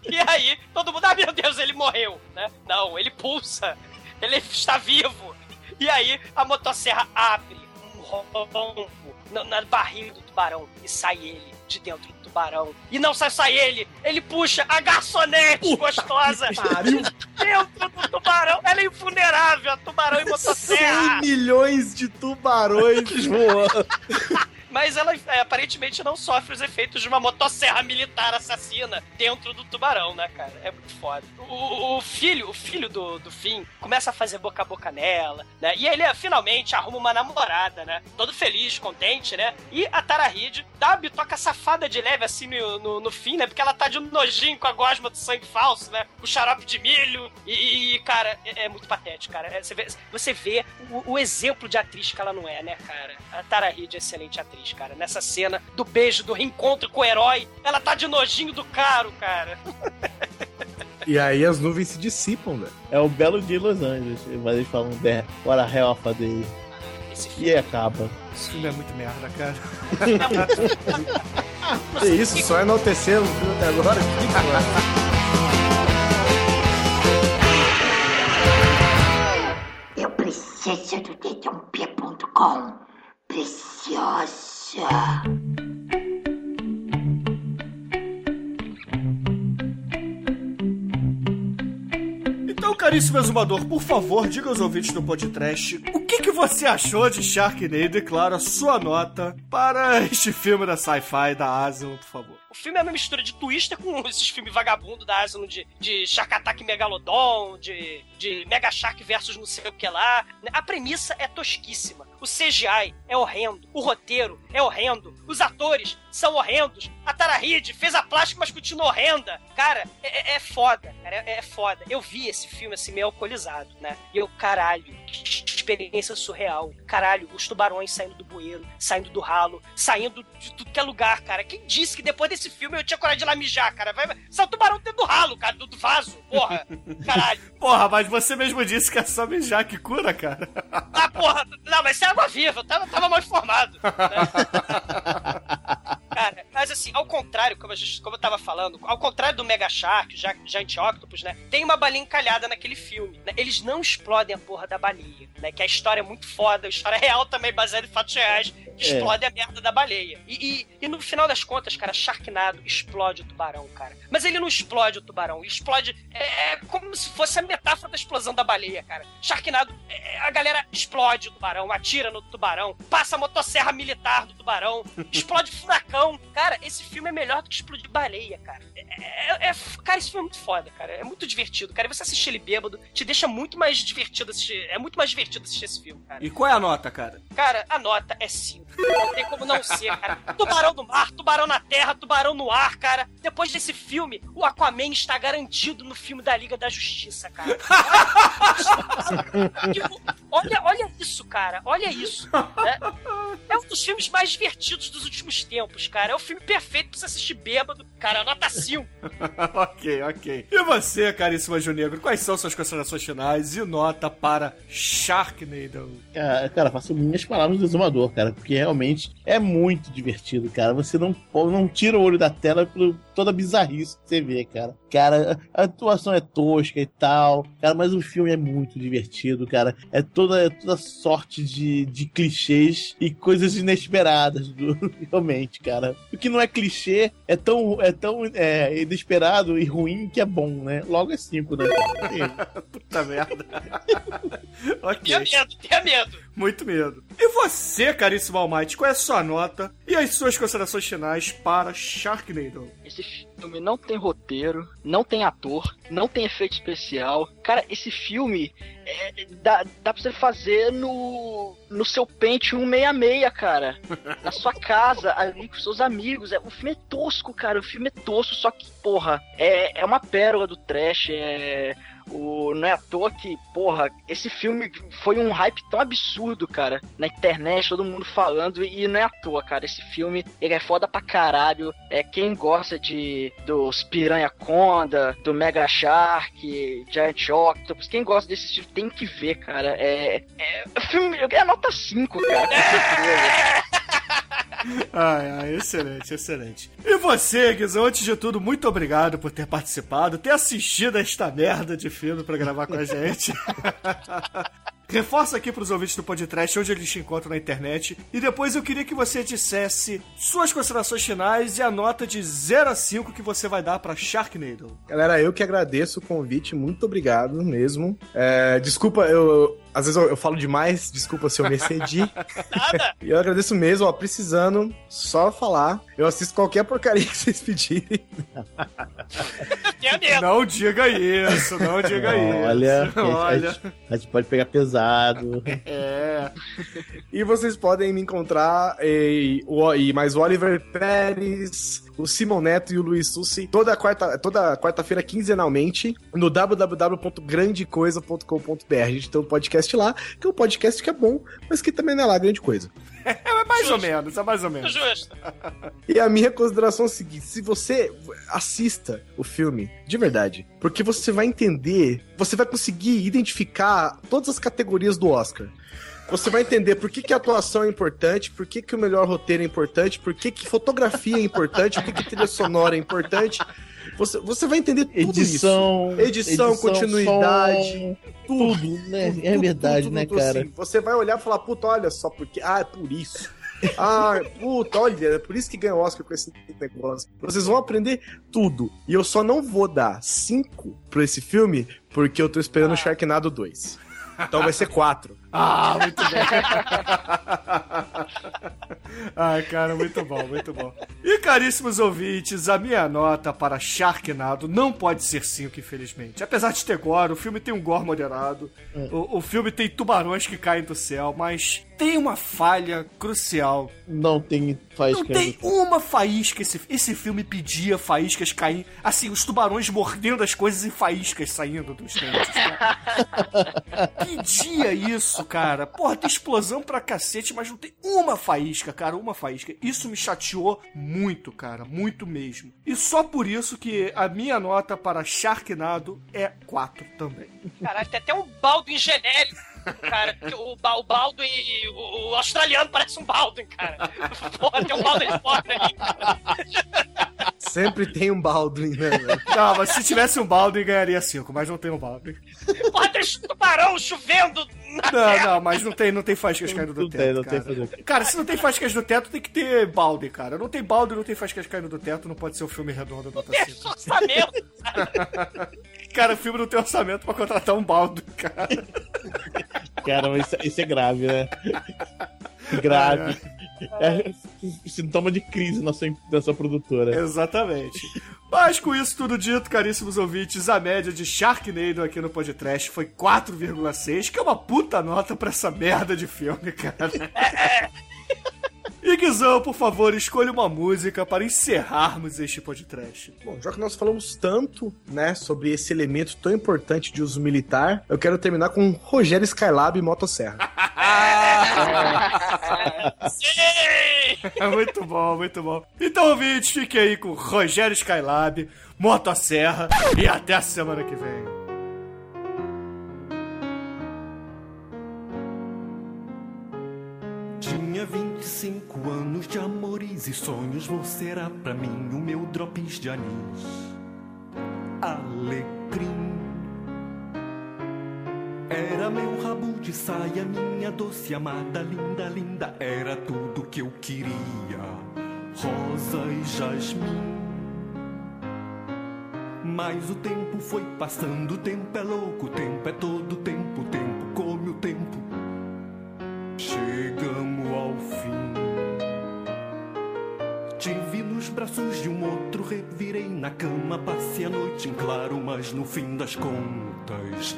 Speaker 2: E aí todo mundo, ah meu Deus, ele morreu, né? Não, ele pulsa, ele está vivo. E aí a motosserra abre um rombo na, na barriga do tubarão e sai ele de dentro do tubarão. E não sai só ele, ele puxa a garçonete gostosa
Speaker 5: pariu.
Speaker 2: de dentro do tubarão. Ela é invulnerável, a tubarão e
Speaker 5: 100
Speaker 2: motosserra.
Speaker 5: milhões de tubarões voando.
Speaker 2: mas ela é, aparentemente não sofre os efeitos de uma motosserra militar assassina dentro do tubarão, né, cara? É muito foda. O, o filho, o filho do, do Finn começa a fazer boca a boca nela, né? E ele finalmente arruma uma namorada, né? Todo feliz, contente, né? E a Tara Reid dá uma bitoca safada de leve assim no, no, no fim, né? Porque ela tá de nojinho com a gosma do sangue falso, né? O xarope de milho. E, e, cara, é, é muito patético, cara. É, você vê, você vê o, o exemplo de atriz que ela não é, né, cara? A Tara Reid é excelente atriz, cara. Nessa cena do beijo, do reencontro com o herói, ela tá de nojinho do caro, cara.
Speaker 5: E aí as nuvens se dissipam, né?
Speaker 3: É o belo dia em Los Angeles. Mas eles falam, "There, what a hell of a day.
Speaker 2: Esse
Speaker 3: E aí acaba.
Speaker 6: Esse filme é muito merda, cara.
Speaker 5: Que isso, só enaltecer até agora?
Speaker 12: Eu preciso do dedãopia.com. Preciosa.
Speaker 6: Então, caríssimo exumador, por favor, diga aos ouvintes do podcast o que, que você achou de Sharknado e, claro, a sua nota para este filme da sci-fi da Asylum, por favor.
Speaker 2: O filme é uma mistura de Twister com esses filmes vagabundo da Asylum de, de Shark Attack Megalodon, de, de Mega Shark versus não sei o que lá. A premissa é tosquíssima. O CGI é horrendo. O roteiro é horrendo. Os atores são horrendos. A Tara Reid fez a plástica, mas continua horrenda. Cara, é, é- é foda. Cara, é, é foda. Eu vi esse filme assim, meio alcoolizado, né? E eu, caralho, que experiência surreal. Caralho, os tubarões saindo do bueiro, saindo do ralo, saindo de tudo que é lugar, cara. Quem disse que depois desse filme eu tinha coragem de lá mijar, cara? Vai, vai. Sai o tubarão dentro do ralo, cara, do, do vaso. Porra. Caralho.
Speaker 6: Porra, mas você mesmo disse que é só mijar que cura, cara.
Speaker 2: Ah, porra. Não, mas isso é água viva. Eu tava, tava mal informado. né? Cara, mas assim, ao contrário, como, gente, como eu tava falando, ao contrário do Mega Shark, ja- Giant Octopus, né? Tem uma balinha encalhada naquele filme, né? Eles não explodem a porra da baleia, né? Que a história é muito foda, a história é real também, baseada em fatos reais, que
Speaker 3: É.
Speaker 2: explode a merda da baleia. E, e, e no final das contas, cara, Sharknado explode o tubarão, cara. Mas ele não explode o tubarão, explode é, é como se fosse a metáfora da explosão da baleia, cara. Sharknado, é, a galera explode o tubarão, atira no tubarão, passa a motosserra militar do tubarão, explode furacão. Cara, esse filme é melhor do que explodir baleia, cara. É, é- é- cara, esse filme é muito foda, cara. É muito divertido, cara. E você assistir ele bêbado te deixa muito mais divertido assistir. É muito mais divertido assistir esse filme, cara.
Speaker 6: E qual é a nota, cara?
Speaker 2: Cara, a nota é 5. Não tem como não ser, cara. Tubarão no mar, tubarão na terra, tubarão no ar, cara. Depois desse filme, o Aquaman está garantido no filme da Liga da Justiça, cara. Olha, olha isso, cara. Olha isso. né? É um dos filmes mais divertidos dos últimos tempos, cara. É o filme perfeito pra você assistir bêbado. Cara, nota 5.
Speaker 6: ok, ok. E você, caríssimo Anjo Negro, quais são suas considerações finais e nota para Sharknado?
Speaker 3: Cara, cara, faço minhas palavras do exumador, cara, porque realmente é muito divertido, cara. Você não, não tira o olho da tela por toda a bizarrice que você vê, cara. Cara, a atuação é tosca e tal, cara, mas o filme é muito divertido, cara. É toda, é toda sorte de, de clichês e coisas inesperadas, do, realmente, cara. O que não é clichê é tão, é tão é, inesperado e ruim que é bom, né? Logo é cinco, né?
Speaker 6: Puta merda. ok.
Speaker 2: Tenha medo, tenha medo.
Speaker 6: Muito medo. E você, caríssimo Almighty, qual é a sua nota e as suas considerações finais para Sharknado?
Speaker 4: Esse filme não tem roteiro, não tem ator, não tem efeito especial. Cara, esse filme é, dá, dá pra você fazer no, no seu Pentium 166, cara. Na sua casa, ali com seus amigos. É, o filme é tosco, cara. O filme é tosco, só que, porra, é, é uma pérola do trash. É. O, não é à toa que, porra, esse filme foi um hype tão absurdo, cara, na internet, todo mundo falando, e não é à toa, cara. Esse filme, ele é foda pra caralho. É quem gosta de dos Piranha Conda, do Mega Shark, Giant Octopus, quem gosta desse estilo tem que ver, cara. É, é filme é nota 5, cara, com certeza.
Speaker 6: Ai, ai, excelente, excelente. E você, Guizão, antes de tudo, muito obrigado por ter participado, ter assistido a esta merda de filme pra gravar com a gente. Reforça aqui pros ouvintes do podcast onde eles te encontram na internet. E depois eu queria que você dissesse suas considerações finais e a nota de 0 a 5 que você vai dar pra Sharknado.
Speaker 5: Galera, eu que agradeço o convite, muito obrigado mesmo. É, desculpa, eu, Às vezes eu, eu falo demais, desculpa se eu me excedi.
Speaker 2: Nada.
Speaker 5: E eu agradeço mesmo, ó, precisando, só falar. Eu assisto qualquer porcaria que vocês pedirem.
Speaker 2: Medo.
Speaker 6: Não diga isso, não diga isso.
Speaker 3: Olha, a
Speaker 6: olha.
Speaker 3: gente- a gente pode pegar pesado.
Speaker 6: É.
Speaker 5: E vocês podem me encontrar e, o, e mais o Oliver Pérez, o Simon Neto e o Luiz Sussi toda quarta toda quarta-feira quinzenalmente no www.grandecoisa.com.br. A gente tem um podcast lá, que é um podcast que é bom, mas que também não é lá grande coisa.
Speaker 6: É mais ou menos, é mais ou menos.
Speaker 2: Justo.
Speaker 5: E a minha consideração é a seguinte: se você assista o filme de verdade, porque você vai entender, você vai conseguir identificar todas as categorias do Oscar. Você vai entender por que, que a atuação é importante, por que, que o melhor roteiro é importante, por que, que fotografia é importante, por que, que trilha sonora é importante. Você, você vai entender tudo
Speaker 3: Edição,
Speaker 5: isso. Edição, continuidade,
Speaker 3: som, tudo, né? É verdade, né, cara?
Speaker 5: assim. Você vai olhar e falar, puta, olha só, porque. Ah, é por isso. Ah, puta, olha, é por isso que ganhou Oscar com esse negócio. Vocês vão aprender tudo. E eu só não vou dar cinco pra esse filme, porque eu tô esperando o Sharknado 2. Então vai ser quatro.
Speaker 6: Ah, muito bem. Ai, cara, muito bom, muito bom. E caríssimos ouvintes, a minha nota para Sharknado não pode ser 5, infelizmente. Apesar de ter gore, o filme tem um gore moderado, o, o filme tem tubarões que caem do céu, mas tem uma falha crucial.
Speaker 3: Não tem faísca.
Speaker 6: Não tem uma faísca. Esse, esse filme pedia faíscas caindo. Assim, os tubarões mordendo as coisas e faíscas saindo dos dentes. pedia isso, cara. Porra, tem explosão pra cacete, mas não tem uma faísca, cara. Uma faísca. Isso me chateou muito, cara. Muito mesmo. E só por isso que a minha nota para Sharknado é 4 também.
Speaker 2: Caralho, tem até um Baldwin genérico, cara. O, Ba- o Baldwin, o, o australiano parece um Baldwin, cara. Porra, tem um Baldwin foda cara.
Speaker 5: Sempre tem um Baldwin, né, velho?
Speaker 6: Não, mas se tivesse um Baldwin, ganharia 5, mas não tem um Baldwin.
Speaker 2: Porra, tem tubarão chovendo na
Speaker 6: Não,
Speaker 2: terra.
Speaker 6: não, mas não tem, não tem faíscas caindo do
Speaker 3: Não
Speaker 6: teto.
Speaker 3: tem, não tem
Speaker 6: cara. Cara, se não tem faíscas do teto, tem que ter balde, cara. Não tem balde, não tem faíscas caindo do teto, não pode ser um filme redondo nota
Speaker 2: Tem
Speaker 6: 5.
Speaker 2: orçamento.
Speaker 6: Cara, o filme não tem orçamento pra contratar um balde, cara.
Speaker 3: Cara, isso, isso é grave, né? grave. É sintoma de crise na sua, na sua produtora.
Speaker 6: Exatamente. Mas com isso tudo dito, caríssimos ouvintes, a média de Sharknado aqui no podcast foi 4,6, que é uma puta nota pra essa merda de filme, cara. E Guizão, por favor, escolha uma música para encerrarmos este podcast.
Speaker 5: Bom, já que nós falamos tanto, né, sobre esse elemento tão importante de uso militar, eu quero terminar com Rogério Skylab e Motosserra.
Speaker 2: Sim!
Speaker 6: muito bom, muito bom. Então, ouvintes, fiquem aí com Rogério Skylab, Motosserra e até a semana que vem.
Speaker 13: 25 anos de amores e sonhos, você era pra mim o meu drops de anis. Alecrim. Era meu rabo de saia, minha doce amada, linda, linda, era tudo que eu queria. Rosa e jasmim. Mas o tempo foi passando, o tempo é louco, o tempo é todo tempo, o tempo come o tempo. Chegamos ao fim. Te vi nos braços de um outro, revirei na cama, passei a noite em claro, mas no fim das contas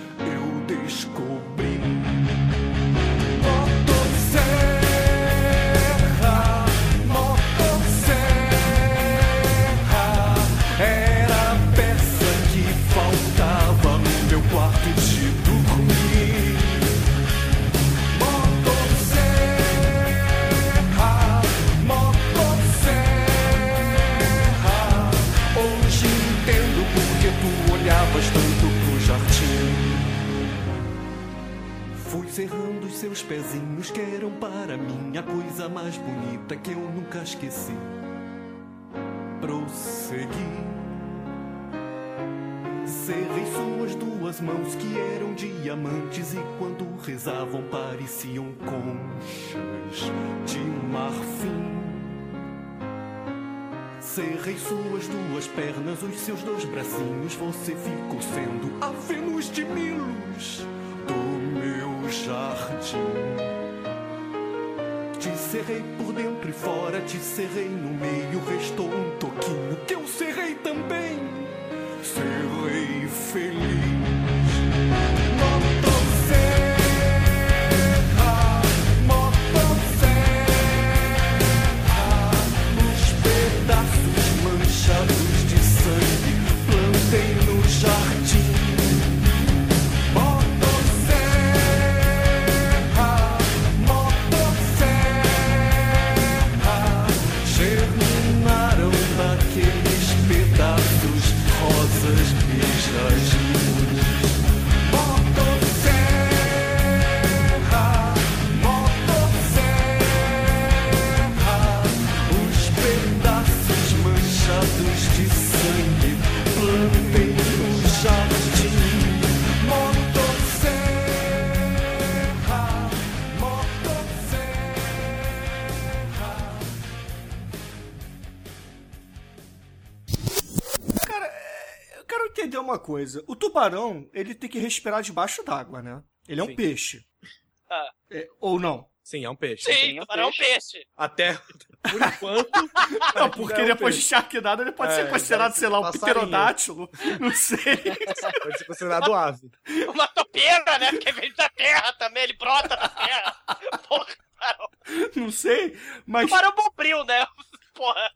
Speaker 13: Prossegui. Cerrei suas duas mãos que eram diamantes e quando rezavam pareciam conchas de marfim. Cerrei suas duas pernas, os seus dois bracinhos, você ficou sendo a Vênus de Milos do meu jardim.
Speaker 6: Serrei por dentro e fora, te serrei no meio, restou um toquinho que eu serrei também. Serrei feliz.
Speaker 14: Uma coisa. O tubarão, ele tem que respirar debaixo d'água, né? Ele é um
Speaker 5: Sim.
Speaker 14: peixe.
Speaker 2: Ah.
Speaker 14: É, ou não?
Speaker 5: Sim, é um peixe.
Speaker 2: Sim, tubarão é um peixe.
Speaker 5: Até, por enquanto...
Speaker 14: Não, porque
Speaker 5: é um
Speaker 14: depois de
Speaker 5: peixe.
Speaker 14: Sharknado ele pode
Speaker 5: É,
Speaker 14: ser considerado, sei lá, um pterodátilo. Não sei.
Speaker 5: Pode ser considerado ave.
Speaker 2: Uma topeira, né? Porque vem da terra também, ele brota da terra. Porra, tubarão.
Speaker 14: Não sei, mas.
Speaker 2: Tubarão bombril, né? Porra.